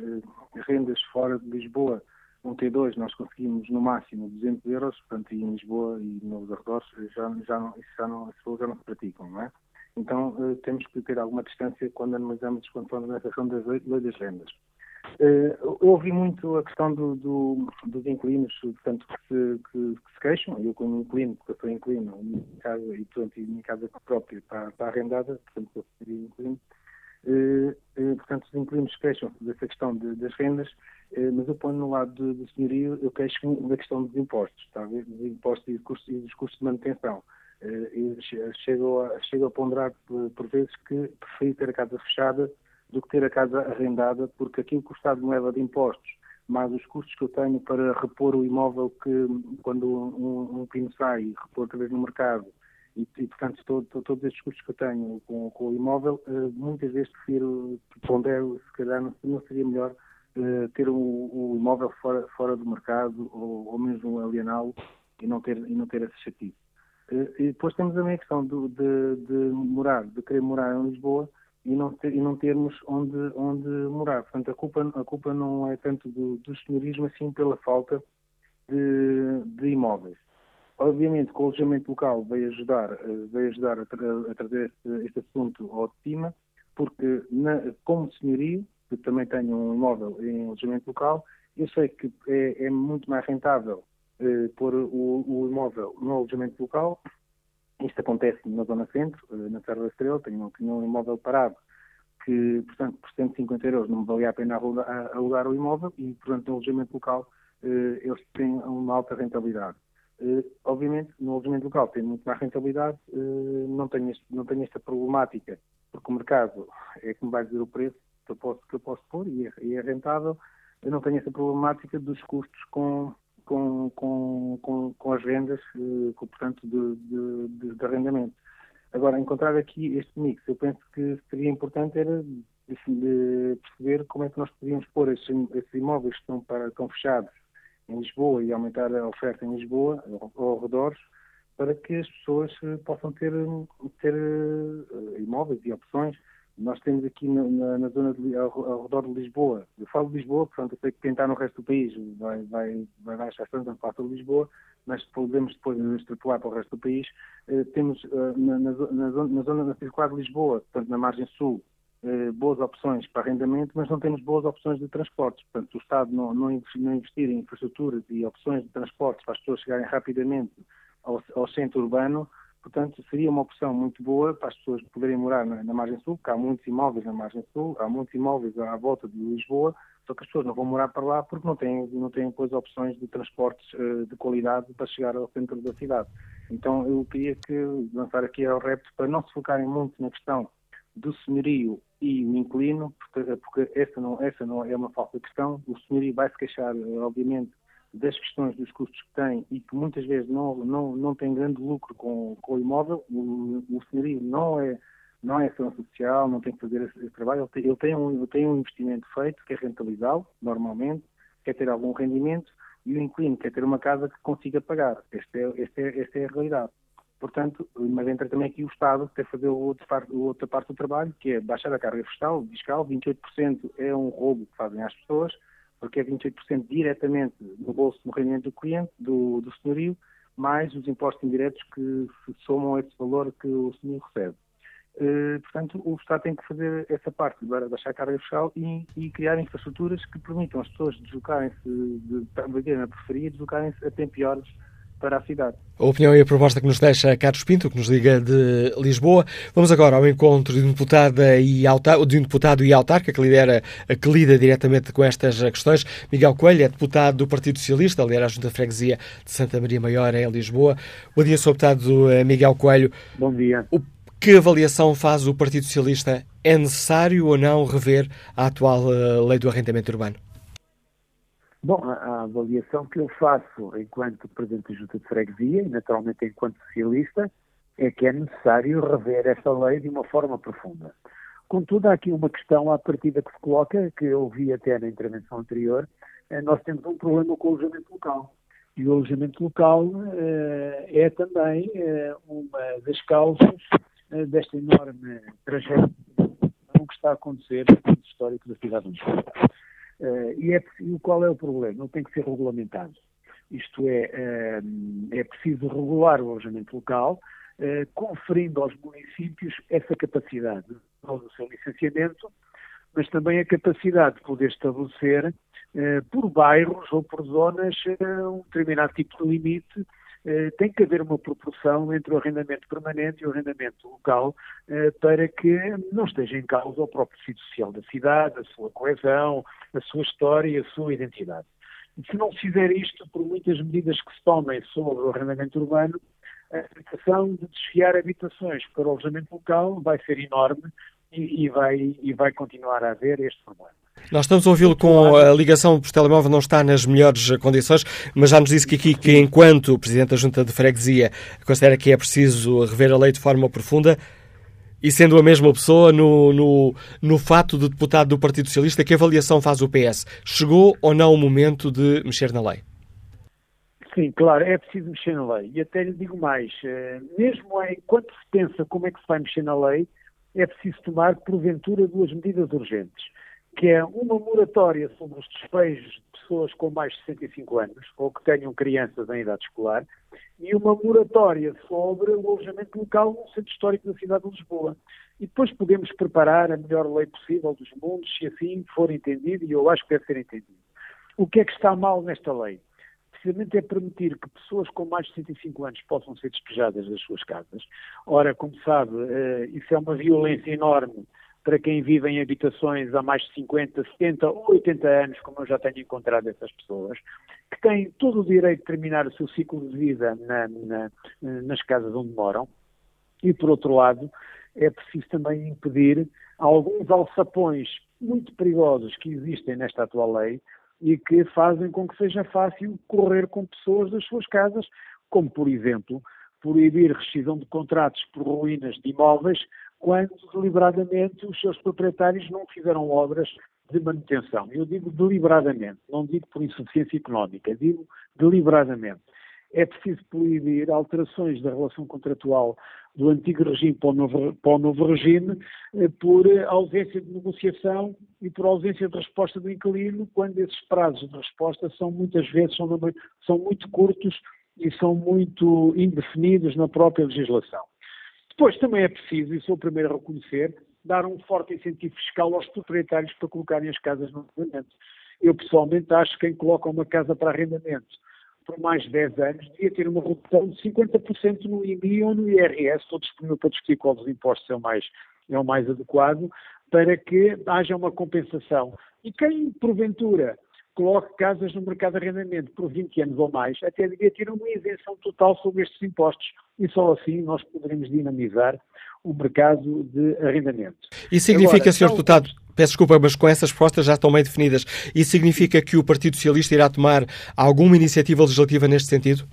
rendas fora de Lisboa, um T2, nós conseguimos no máximo 200 euros, portanto, e em Lisboa e nos arredores já, já, não, já não, já não se praticam, não é? Então, temos que ter alguma distância quando analisamos, quando falamos nessa questão das das rendas. Uh, eu ouvi muito a questão do, do, dos inquilinos, portanto, que se, que, que se queixam. Eu, como inquilino, porque eu sou inquilino, minha casa, e, portanto, minha casa própria está, está arrendada, portanto, eu seria inquilino. Uh, uh, portanto, os inquilinos queixam-se dessa questão de, das rendas, mas eu ponho no lado do, do senhorio, eu queixo-me da questão dos impostos, está a ver? Dos impostos e dos custos, e dos custos de manutenção. Uh, chego, a, chego a ponderar por, por vezes que prefiro ter a casa fechada do que ter a casa arrendada, porque aquilo que o Estado me leva de impostos, mais os custos que eu tenho para repor o imóvel que, quando um, um sai, repor outra vez no mercado, e, e portanto, todo, todo, todos estes custos que eu tenho com, com o imóvel, uh, muitas vezes prefiro, pondero, se calhar não, não seria melhor uh, ter o, imóvel fora, fora do mercado, ou, ou mesmo aliená-lo, e não ter, e não ter essa chatice. Uh, e depois temos também a questão do, de, de morar, de querer morar em Lisboa, e não, ter, e não termos onde, onde morar. Portanto, a culpa, a culpa não é tanto do, do senhorismo, assim pela falta de, de imóveis. Obviamente que o alojamento local veio ajudar, eh, veio ajudar a, tra a trazer este, este, assunto ao de cima, porque na, como senhorio, que também tenho um imóvel em alojamento local, eu sei que é, é muito mais rentável eh, pôr o, o, imóvel no alojamento local isto acontece na Zona Centro, eh, na Serra da Estrela, tenho, um imóvel parado que, portanto, por 150 euros não me valia a pena alugar o imóvel e, portanto, no alojamento local eh, eles têm uma alta rentabilidade. Eh, obviamente, no alojamento local tem muito mais rentabilidade, não tenho, este, não tenho esta problemática, porque o mercado é que me vai dizer o preço que eu posso, que eu posso pôr e é, e é rentável. Eu não tenho essa problemática dos custos com, com, com, com, com as rendas, eh, com, portanto, de, de, de, arrendamento. Agora, encontrar aqui este mix, eu penso que seria importante era de perceber como é que nós podíamos pôr esses, imóveis que estão, para, estão fechados em Lisboa e aumentar a oferta em Lisboa, ao, redor, para que as pessoas eh, possam ter, ter uh, imóveis e opções Nós temos aqui na, na zona de, ao, ao, redor de Lisboa, eu falo de Lisboa, portanto eu sei que quem está no resto do país vai, vai, vai achar tanto fácil de Lisboa, mas podemos depois extrapolar para o resto do país. Eh, temos eh, na, na, na, zona, na zona circular de Lisboa, portanto na margem sul, eh, boas opções para arrendamento, mas não temos boas opções de transportes. Portanto, o Estado não, não, investir em infraestruturas e opções de transportes para as pessoas chegarem rapidamente ao, ao centro urbano, Portanto, seria uma opção muito boa para as pessoas poderem morar na, na, margem sul, porque há muitos imóveis na margem sul, há muitos imóveis à volta de Lisboa, só que as pessoas não vão morar para lá porque não têm, não têm depois opções de transportes uh, de qualidade para chegar ao centro da cidade. Então, eu queria que lançar aqui ao repto para não se focarem muito na questão do senhorio e o inquilino, porque, porque essa, não, essa não é uma falsa questão. O senhorio vai se queixar, obviamente, das questões dos custos que tem e que muitas vezes não, não, não tem grande lucro com, com o imóvel, o, o senhorio não é, não é ação social, não tem que fazer esse, esse trabalho, ele tem, ele, tem um, ele tem um investimento feito, que é rentabilizá-lo, normalmente, quer ter algum rendimento, e o inquilino quer ter uma casa que consiga pagar. Esta é, esta é, esta é a realidade. Portanto, mas entra também aqui o Estado, que fazer a outra parte, a outra parte do trabalho, que é baixar a carga fiscal, fiscal 28% é um roubo que fazem às pessoas, porque é 28% diretamente no bolso do rendimento do cliente, do, do senhorio, mais os impostos indiretos que somam esse valor que o senhor recebe. Uh, portanto, o Estado tem que fazer essa parte, de baixar a carga fiscal e, e criar infraestruturas que permitam às pessoas deslocarem-se, de, de viver na periferia, deslocarem-se a tempo e horas para a cidade. A opinião e a proposta que nos deixa Carlos Pinto, que nos liga de Lisboa. Vamos agora ao encontro de um deputado e, autar, de um deputado e autarca que lidera, que lida diretamente com estas questões. Miguel Coelho é deputado do Partido Socialista, lidera a Junta de Freguesia de Santa Maria Maior, em Lisboa. Bom dia, Sr. Deputado eh, Miguel Coelho. Bom dia. O, que avaliação faz o Partido Socialista? É necessário ou não rever a atual eh, lei do arrendamento urbano? Bom, a, avaliação que eu faço enquanto Presidente da Junta de Freguesia e naturalmente enquanto socialista é que é necessário rever esta lei de uma forma profunda. Contudo, há aqui uma questão à partida que se coloca, que eu ouvi até na intervenção anterior, eh, nós temos um problema com o alojamento local. E o alojamento local eh, é também eh, uma das causas desta enorme tragédia que está a acontecer no histórico da cidade de Lisboa. Uh, e, é, qual é o problema? Ele tem que ser regulamentado. Isto é, uh, é preciso regular o alojamento local, uh, conferindo aos municípios essa capacidade, não do seu licenciamento, mas também a capacidade de poder estabelecer por bairros ou por zonas um determinado tipo de limite tem que haver uma proporção entre o arrendamento permanente e o arrendamento local para que não esteja em causa o próprio sítio social da cidade, a sua coesão, a sua história e a sua identidade. Se não se fizer isto, por muitas medidas que se tomem sobre o arrendamento urbano, a tentação de desfiar habitações para o alojamento local vai ser enorme e, e, vai, e vai continuar a haver este problema. Nós estamos a ouvi-lo com a ligação por telemóvel, não está nas melhores condições, mas já nos disse que aqui, que enquanto Presidente da Junta de Freguesia considera que é preciso rever a lei de forma profunda, e sendo a mesma pessoa, no, no, no fato de deputado do Partido Socialista, que avaliação faz o PS? Chegou ou não o momento de mexer na lei? Sim, claro, é preciso mexer na lei. E até lhe digo mais, eh, mesmo enquanto se pensa como é que se vai mexer na lei, é preciso tomar, porventura, duas medidas urgentes, que é uma moratória sobre os despejos de pessoas com mais de 65 anos, ou que tenham crianças em idade escolar, e uma moratória sobre o alojamento local no centro histórico da cidade de Lisboa. E depois podemos preparar a melhor lei possível dos mundos, se assim for entendido, e eu acho que deve ser entendido. O que é que está mal nesta lei? Precisamente é permitir que pessoas com mais de 65 anos possam ser despejadas das suas casas. Ora, como sabe, eh, isso é uma violência enorme para quem vive em habitações há mais de 50, 70 ou 80 anos, como eu já tenho encontrado essas pessoas, que têm todo o direito de terminar o seu ciclo de vida na, na, nas casas onde moram, e por outro lado, é preciso também impedir alguns alçapões muito perigosos que existem nesta atual lei e que fazem com que seja fácil correr com pessoas das suas casas, como, por exemplo, proibir rescisão de contratos por ruínas de imóveis quando deliberadamente os seus proprietários não fizeram obras de manutenção. Eu digo deliberadamente, não digo por insuficiência económica, digo deliberadamente. é preciso proibir alterações da relação contratual do antigo regime para o novo, para o novo regime eh, por ausência de negociação e por ausência de resposta do inquilino, quando esses prazos de resposta são muitas vezes são, são muito curtos e são muito indefinidos na própria legislação. Depois também é preciso, e sou o primeiro a reconhecer, dar um forte incentivo fiscal aos proprietários para colocarem as casas no arrendamento. Eu pessoalmente acho que quem coloca uma casa para arrendamento por mais de 10 anos devia ter uma redução de 50% no IMI ou no IRS, estou disponível para discutir qual dos impostos é o mais, é o mais adequado, para que haja uma compensação. E quem, porventura, coloque casas no mercado de arrendamento por 20 anos ou mais, até devia ter uma isenção total sobre estes impostos. E só assim nós poderemos dinamizar o mercado de arrendamento. Isso significa, Sr. Deputado, peço desculpa, mas com essas propostas já estão bem definidas, isso significa que o Partido Socialista irá tomar alguma iniciativa legislativa neste sentido?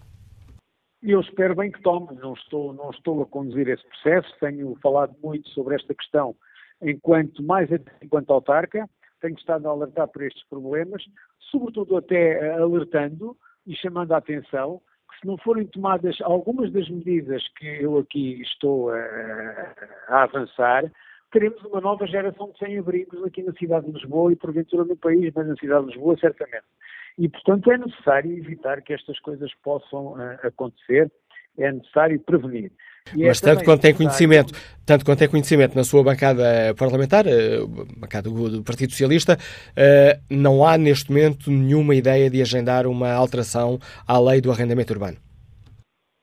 Eu espero bem que tome. Não estou, não estou a conduzir esse processo. Tenho falado muito sobre esta questão enquanto mais enquanto autarca. Tenho estado a alertar por estes problemas, sobretudo até alertando e chamando a atenção se não forem tomadas algumas das medidas que eu aqui estou a, a avançar, teremos uma nova geração de sem-abrigos aqui na cidade de Lisboa e porventura no país, mas na cidade de Lisboa certamente. E, portanto, é necessário evitar que estas coisas possam uh, acontecer, é necessário prevenir. E Mas é tanto quanto tem conhecimento, tanto quanto tem conhecimento na sua bancada parlamentar, a bancada do Partido Socialista, eh, não há neste momento nenhuma ideia de agendar uma alteração à lei do arrendamento urbano?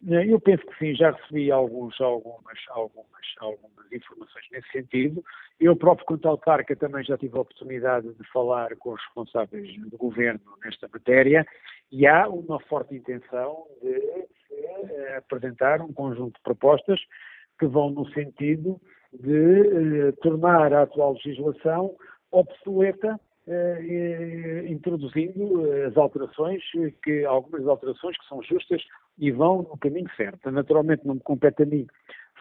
Eu penso que sim, já recebi alguns, algumas, algumas, algumas informações nesse sentido. Eu próprio, quanto autarca, também já tive a oportunidade de falar com os responsáveis do governo nesta matéria e há uma forte intenção de é apresentar um conjunto de propostas que vão no sentido de eh, tornar a atual legislação obsoleta, eh, introduzindo eh, as alterações, que, algumas alterações que são justas e vão no caminho certo. Naturalmente não me compete a mim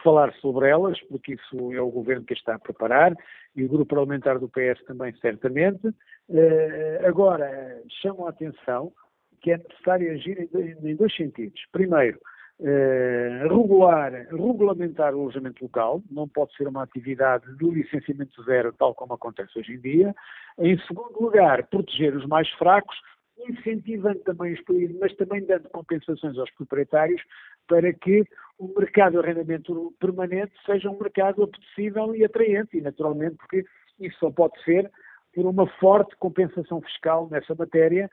falar sobre elas, porque isso é o Governo que está a preparar e o Grupo Parlamentar do PS também, certamente. Agora, chamo a atenção que é necessário agir em dois sentidos. Primeiro, eh, regular, regulamentar o alojamento local, não pode ser uma atividade do licenciamento zero, tal como acontece hoje em dia. Em segundo lugar, proteger os mais fracos, incentivando também os países, mas também dando compensações aos proprietários para que o mercado de arrendamento permanente seja um mercado apetecível e atraente, e naturalmente porque isso só pode ser por uma forte compensação fiscal nessa matéria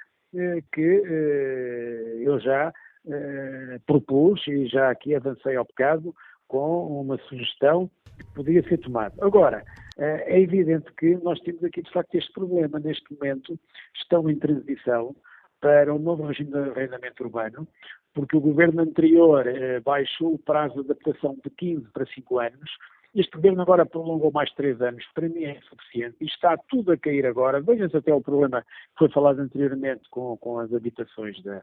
que eh, eu já eh, propus e já aqui avancei ao bocado com uma sugestão que podia ser tomada. Agora, é evidente que nós temos aqui de facto este problema. Neste momento estão em transição para um novo regime de arrendamento urbano, porque o governo anterior baixou o prazo de adaptação de 15 para 5 anos este governo agora prolongou mais três anos, para mim é insuficiente e está tudo a cair agora. Vejam-se até o problema que foi falado anteriormente com, com as habitações da,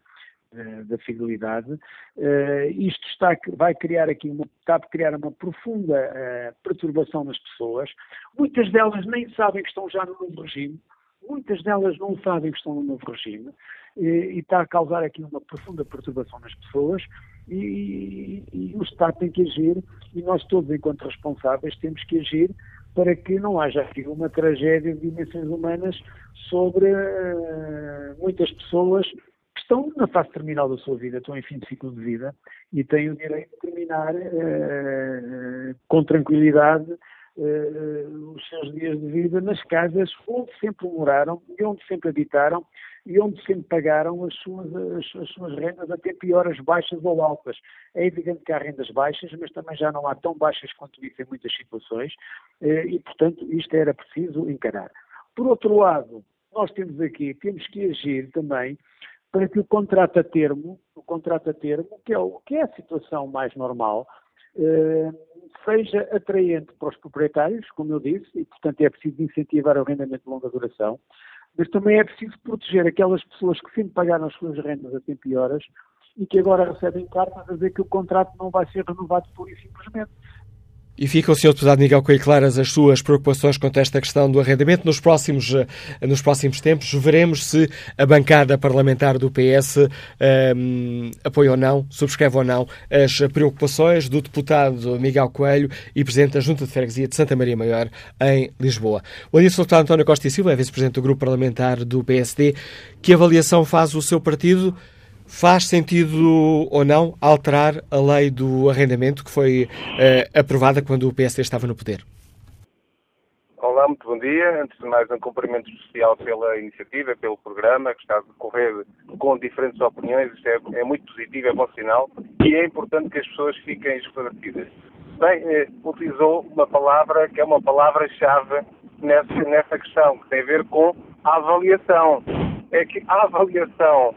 da fidelidade. Uh, isto está, vai criar aqui uma, está a criar uma profunda uh, perturbação nas pessoas. Muitas delas nem sabem que estão já no novo regime, muitas delas não sabem que estão no novo regime e, e está a causar aqui uma profunda perturbação nas pessoas e, e, o Estado tem que agir e nós todos, enquanto responsáveis, temos que agir para que não haja aqui uma tragédia de dimensões humanas sobre uh, muitas pessoas que estão na fase terminal da sua vida, estão em fim de ciclo de vida e têm o direito de terminar uh, com tranquilidade os seus dias de vida nas casas onde sempre moraram e onde sempre habitaram e onde sempre pagaram as suas, as, as, suas rendas até pioras baixas ou altas. É evidente que há rendas baixas, mas também já não há tão baixas quanto isso em muitas situações eh, e, portanto, isto era preciso encarar. Por outro lado, nós temos aqui, temos que agir também para que o contrato a termo, o contrato a termo, que é, o, que é a situação mais normal, eh, seja atraente para os proprietários, como eu disse, e portanto é preciso incentivar o arrendamento de longa duração, mas também é preciso proteger aquelas pessoas que sempre pagaram as suas rendas a tempo e horas e que agora recebem cartas a dizer que o contrato não vai ser renovado pura e simplesmente. E fica o Sr. Deputado Miguel Coelho claras as suas preocupações quanto a esta questão do arrendamento. Nos próximos, eh, nos próximos tempos veremos se a bancada parlamentar do PS um, ehm, apoia ou não, subscreve ou não as preocupações do deputado Miguel Coelho e Presidente da Junta de Freguesia de Santa Maria Maior, em Lisboa. O. Deputado António Costa e Silva é Vice-Presidente do Grupo Parlamentar do PSD. Que avaliação faz o seu partido? Faz sentido ou não alterar a lei do arrendamento que foi uh, aprovada quando o PSD estava no poder? Olá, muito bom dia. Antes de mais, um cumprimento especial pela iniciativa, pelo programa, que está a decorrer com diferentes opiniões. Isto é, é muito positivo, é bom sinal e é importante que as pessoas fiquem esclarecidas. Bem, eh, utilizou uma palavra que é uma palavra-chave nessa, nessa questão, que tem a ver com a avaliação. É que a avaliação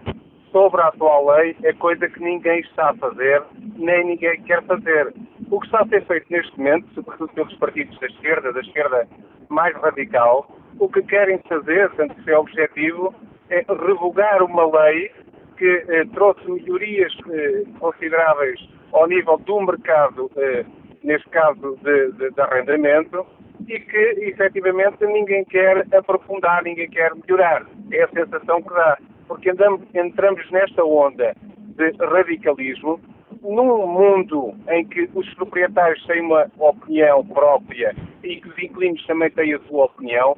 sobre a atual lei é coisa que ninguém está a fazer, nem ninguém quer fazer. O que está a ser feito neste momento, sobretudo pelos partidos da esquerda, da esquerda mais radical, o que querem fazer, tanto que é objetivo, é revogar uma lei que eh, trouxe melhorias eh, consideráveis ao nível do mercado, eh, neste caso de, de, de arrendamento, e que efetivamente ninguém quer aprofundar, ninguém quer melhorar. É a sensação que dá porque andamos, entramos nesta onda de radicalismo num mundo em que os proprietários têm uma opinião própria e que os inquilinos também têm a sua opinião,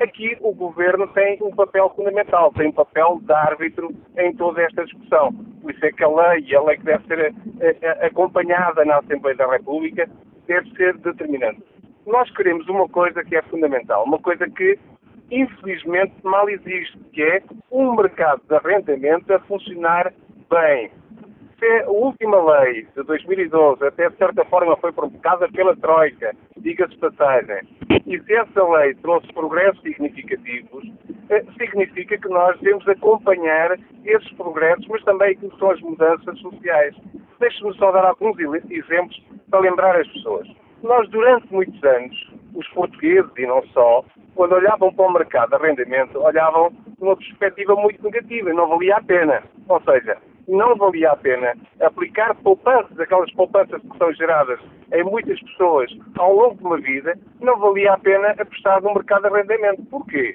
aqui o governo tem um papel fundamental, tem um papel de árbitro em toda esta discussão. Por isso é que a lei, a lei que deve ser eh, eh, acompanhada na Assembleia da República, deve ser determinante. Nós queremos uma coisa que é fundamental, uma coisa que infelizmente mal existe, que é um mercado de arrendamento a funcionar bem. Se a última lei de 2012, até de certa forma foi provocada pela Troika, diga-se passagem, e se essa lei trouxe progressos significativos, eh, significa que nós devemos acompanhar esses progressos, mas também que são as mudanças sociais. Deixe-me só dar alguns exemplos para lembrar as pessoas. Nós, durante muitos anos, os portugueses e não só, quando olhavam para o mercado de arrendamento, olhavam numa perspectiva muito negativa, não valia a pena. Ou seja, não valia a pena aplicar poupanças, aquelas poupanças que são geradas em muitas pessoas ao longo de uma vida, não valia a pena apostar no mercado de arrendamento. Porquê?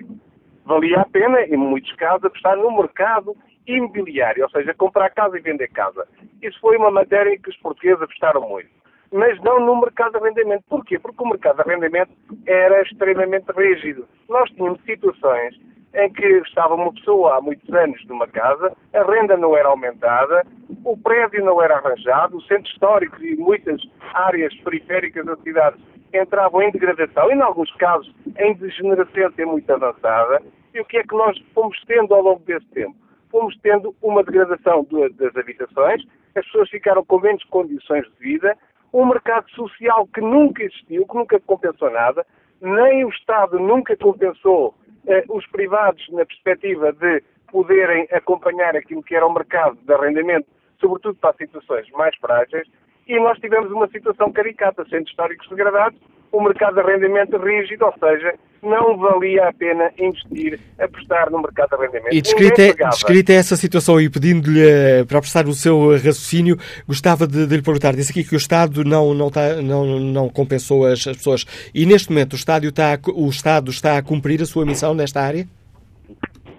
Valia a pena, em muitos casos, apostar no mercado imobiliário, ou seja, comprar casa e vender casa. Isso foi uma matéria em que os portugueses apostaram muito mas não no mercado de arrendamento. Porquê? Porque o mercado de arrendamento era extremamente rígido. Nós tínhamos situações em que estava uma pessoa há muitos anos numa casa, a renda não era aumentada, o prédio não era arranjado, o centro histórico e muitas áreas periféricas da cidade entravam em degradação, e, em alguns casos, em degenerescência muito avançada. E o que é que nós fomos tendo ao longo desse tempo? Fomos tendo uma degradação das habitações, as pessoas ficaram com menos condições de vida, um mercado social que nunca existiu, que nunca compensou nada, nem o Estado nunca compensou eh, os privados na perspectiva de poderem acompanhar aquilo que era o mercado de arrendamento, sobretudo para situações mais frágeis, e nós tivemos uma situação caricata, centros históricos degradados, o mercado de arrendamento rígido, ou seja, não valia a pena investir, apostar no mercado de arrendamento. E descrita, é, descrita é essa situação e pedindo-lhe eh, para prestar o seu raciocínio, gostava de, de, lhe perguntar, disse aqui que o Estado não, não, tá, não, não compensou as, as, pessoas. E neste momento o Estado, está, o Estado está a cumprir a sua missão nesta área?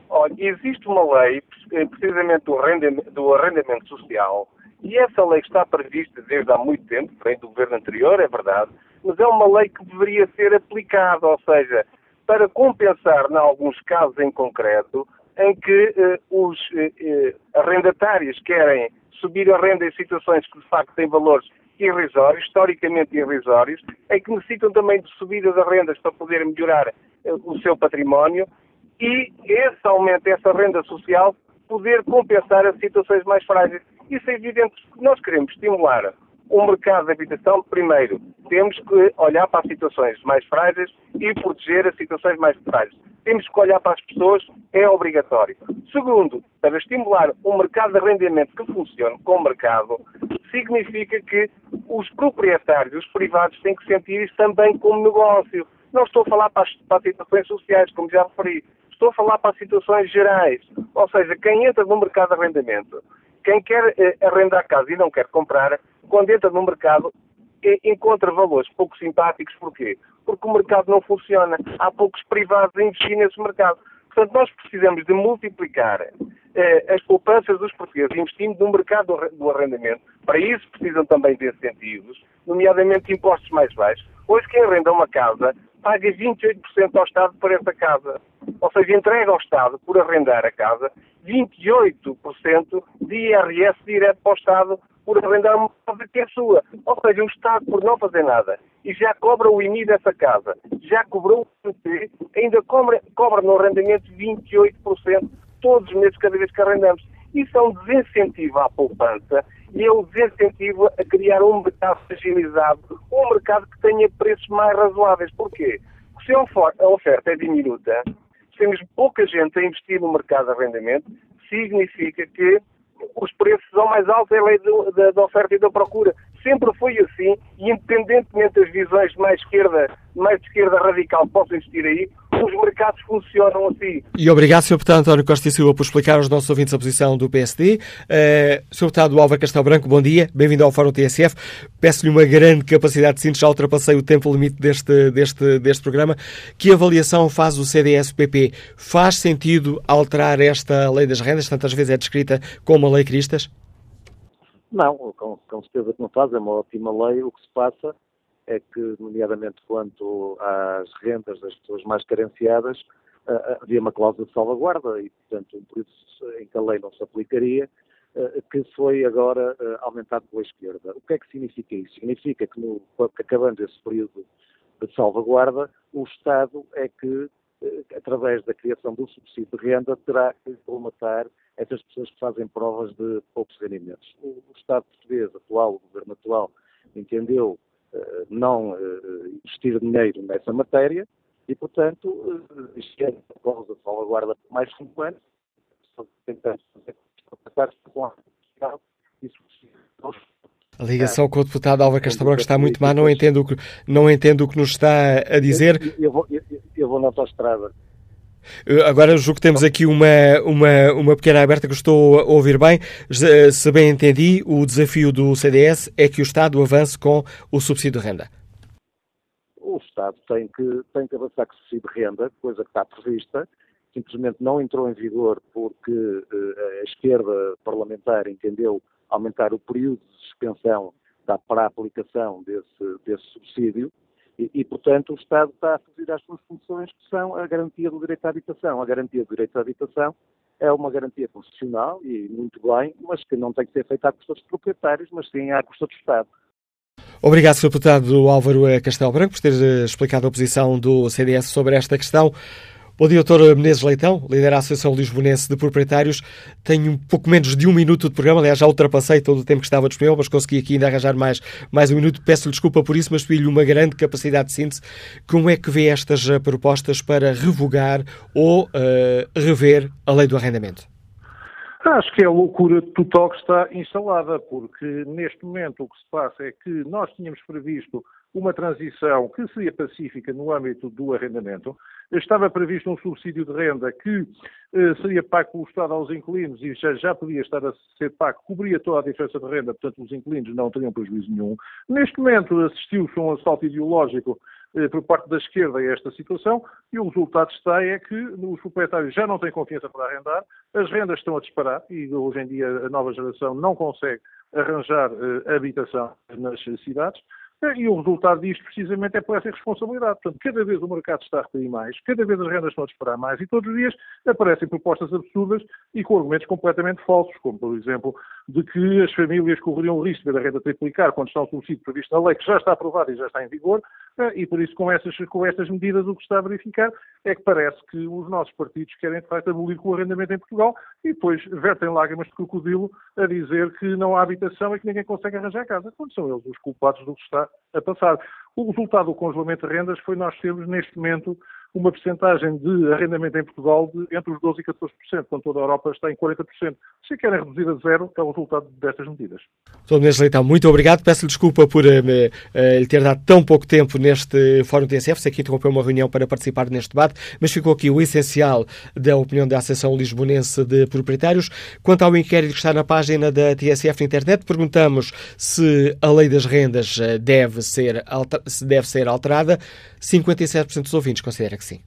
Olha, existe uma lei, precisamente do arrendamento, do arrendamento social, e essa lei está prevista desde há muito tempo, vem do governo anterior, é verdade, mas é uma lei que deveria ser aplicada, ou seja, para compensar, em alguns casos em concreto, em que eh, os eh, eh, arrendatários querem subir a renda em situações que de facto têm valores irrisórios, historicamente irrisórios, em que necessitam também de subida das rendas para poder melhorar eh, o seu património e esse aumento, essa renda social, poder compensar as situações mais frágeis. Isso é evidente nós queremos estimular o mercado de habitação, primeiro, temos que olhar para as situações mais frágeis e proteger as situações mais frágeis. Temos que olhar para as pessoas, é obrigatório. Segundo, para estimular um mercado de arrendamento que funcione com o mercado, significa que os proprietários, os privados, têm que sentir isso também como negócio. Não estou a falar para as, para as situações sociais, como já referi. Estou a falar para as situações gerais. Ou seja, quem entra no mercado de arrendamento, quem quer eh, arrendar casa e não quer comprar, quando entra no mercado, encontra valores pouco simpáticos. Porquê? Porque o mercado não funciona. Há poucos privados a investir nesse mercado. Portanto, nós precisamos de multiplicar eh, as poupanças dos portugueses investindo no mercado do arrendamento. Para isso precisam também de incentivos, nomeadamente impostos mais baixos. Hoje quem arrenda uma casa paga 28% ao Estado por essa casa. Ou seja, entrega ao Estado, por arrendar a casa, 28% de IRS direto para o Estado por arrendar uma casa que é sua. Ou seja, o Estado, por não fazer nada, e já cobra o IMI dessa casa, já cobrou o IMI, ainda cobra, cobra no arrendamento 28% todos os meses, cada vez que arrendamos. Isso é um desincentivo à poupança e é um desincentivo a criar um mercado fragilizado, um mercado que tenha preços mais razoáveis. Porquê? Porque se a oferta é diminuta, se temos pouca gente a investir no mercado de arrendamento, significa que os preços são mais altos, é a lei da oferta e da procura. Sempre foi assim, e independentemente das visões mais esquerda, mais de esquerda radical possam existir aí, os mercados funcionam assim. E obrigado, Sr. Deputado António Costa e Silva, por explicar aos nossos ouvintes a posição do PSD. Uh, eh, Sr. Deputado Álvaro Castelo Branco, bom dia, bem-vindo ao Fórum TSF. Peço-lhe uma grande capacidade de síntese, já ultrapassei o tempo limite deste, deste, deste programa. Que avaliação faz o CDS-PP? Faz sentido alterar esta lei das rendas, tantas vezes é descrita como a lei Cristas? Não, com, com certeza que não faz, é uma ótima lei. O que se passa é que, nomeadamente quanto às rendas das pessoas mais carenciadas, uh, havia uma cláusula de salvaguarda e, portanto, por isso em que a lei não se aplicaria, uh, que foi agora aumentado pela esquerda. O que é que significa isso? Significa que, no, acabando esse período de salvaguarda, o Estado é que, através da criação do subsídio de renda, terá que colmatar essas pessoas que fazem provas de poucos rendimentos. O, Estado português atual, o governo atual, entendeu não uh, investir dinheiro nessa matéria e, portanto, uh, este ano a de salvaguarda por mais cinco anos, tentando fazer com a a ligação com o deputado Álvaro Castelo está muito má, não entendo, o que, não entendo o que nos está a dizer. Eu, eu, vou, eu, eu vou na autostrada. Eh, agora julgo que temos aqui uma, uma, uma pequena aberta que estou a ouvir bem. Se bem entendi, o desafio do CDS é que o Estado avance com o subsídio de renda. O Estado tem que, tem que avançar com o subsídio de renda, coisa que está prevista, simplesmente não entrou em vigor porque uh, a esquerda parlamentar entendeu aumentar o período de suspensão para a aplicação desse, desse subsídio e, e, portanto, o Estado está a fazer as suas funções, que são a garantia do direito à habitação. A garantia do direito à habitação é uma garantia constitucional e muito bem, mas que não tem que ser feita à custa dos proprietários, mas sim à custa do Estado. Obrigado, Sr. Deputado Álvaro Castelo Branco, por ter eh, explicado a posição do CDS sobre esta questão. Bom dia, doutor Menezes Leitão, lidera a Associação Lisbonense de Proprietários. Tenho um pouco menos de um minuto de programa, aliás, já ultrapassei todo o tempo que estava disponível, mas consegui aqui ainda arranjar mais, mais um minuto. Peço-lhe desculpa por isso, mas pedi-lhe uma grande capacidade de síntese. Como é que vê estas eh, propostas para revogar ou uh, rever a lei do arrendamento? Acho que é a loucura total que está instalada, porque neste momento o que se passa é que nós tínhamos previsto uma transição que seria pacífica no âmbito do arrendamento. Estava previsto um subsídio de renda que eh, seria pago pelo Estado aos inquilinos e já, já podia estar a ser pago, cobria toda a diferença de renda, portanto os inquilinos não teriam prejuízo nenhum. Neste momento assistiu-se um assalto ideológico eh, por parte da esquerda a esta situação e o resultado está é que os proprietários já não têm confiança para arrendar, as rendas estão a disparar e hoje em dia a nova geração não consegue arranjar eh, habitação nas cidades e o resultado disto, precisamente, é por essa irresponsabilidade. Portanto, cada vez o mercado está a repetir mais, cada vez as rendas estão a disparar mais e todos os dias aparecem propostas absurdas e com argumentos completamente falsos, como, por exemplo, de que as famílias correriam o risco de a renda triplicar quando está um subsídio previsto na lei, que já está aprovado e já está em vigor, eh, e por isso, com, essas, com estas medidas, o que está a verificar é que parece que os nossos partidos querem, de facto, abolir o arrendamento em Portugal e depois vertem lágrimas de crocodilo a dizer que não há habitação e que ninguém consegue arranjar casa, quando são eles os culpados do que está a passar. O resultado do congelamento de rendas foi nós termos, neste momento, uma percentagem de arrendamento em Portugal de entre os 12% e 14%, quando toda a Europa está em 40%. Se querem reduzir a zero, é o resultado destas medidas. Sr. Menezes Leitão, muito obrigado. Peço-lhe desculpa por uh, lhe ter dado tão pouco tempo neste Fórum TSF. Sei que interrompeu uma reunião para participar neste debate, mas ficou aqui o essencial da opinião da Associação Lisbonense de Proprietários. Quanto ao inquérito que está na página da TSF na internet, perguntamos se a lei das rendas deve ser, deve ser alterada. 57% dos ouvintes considera que sim.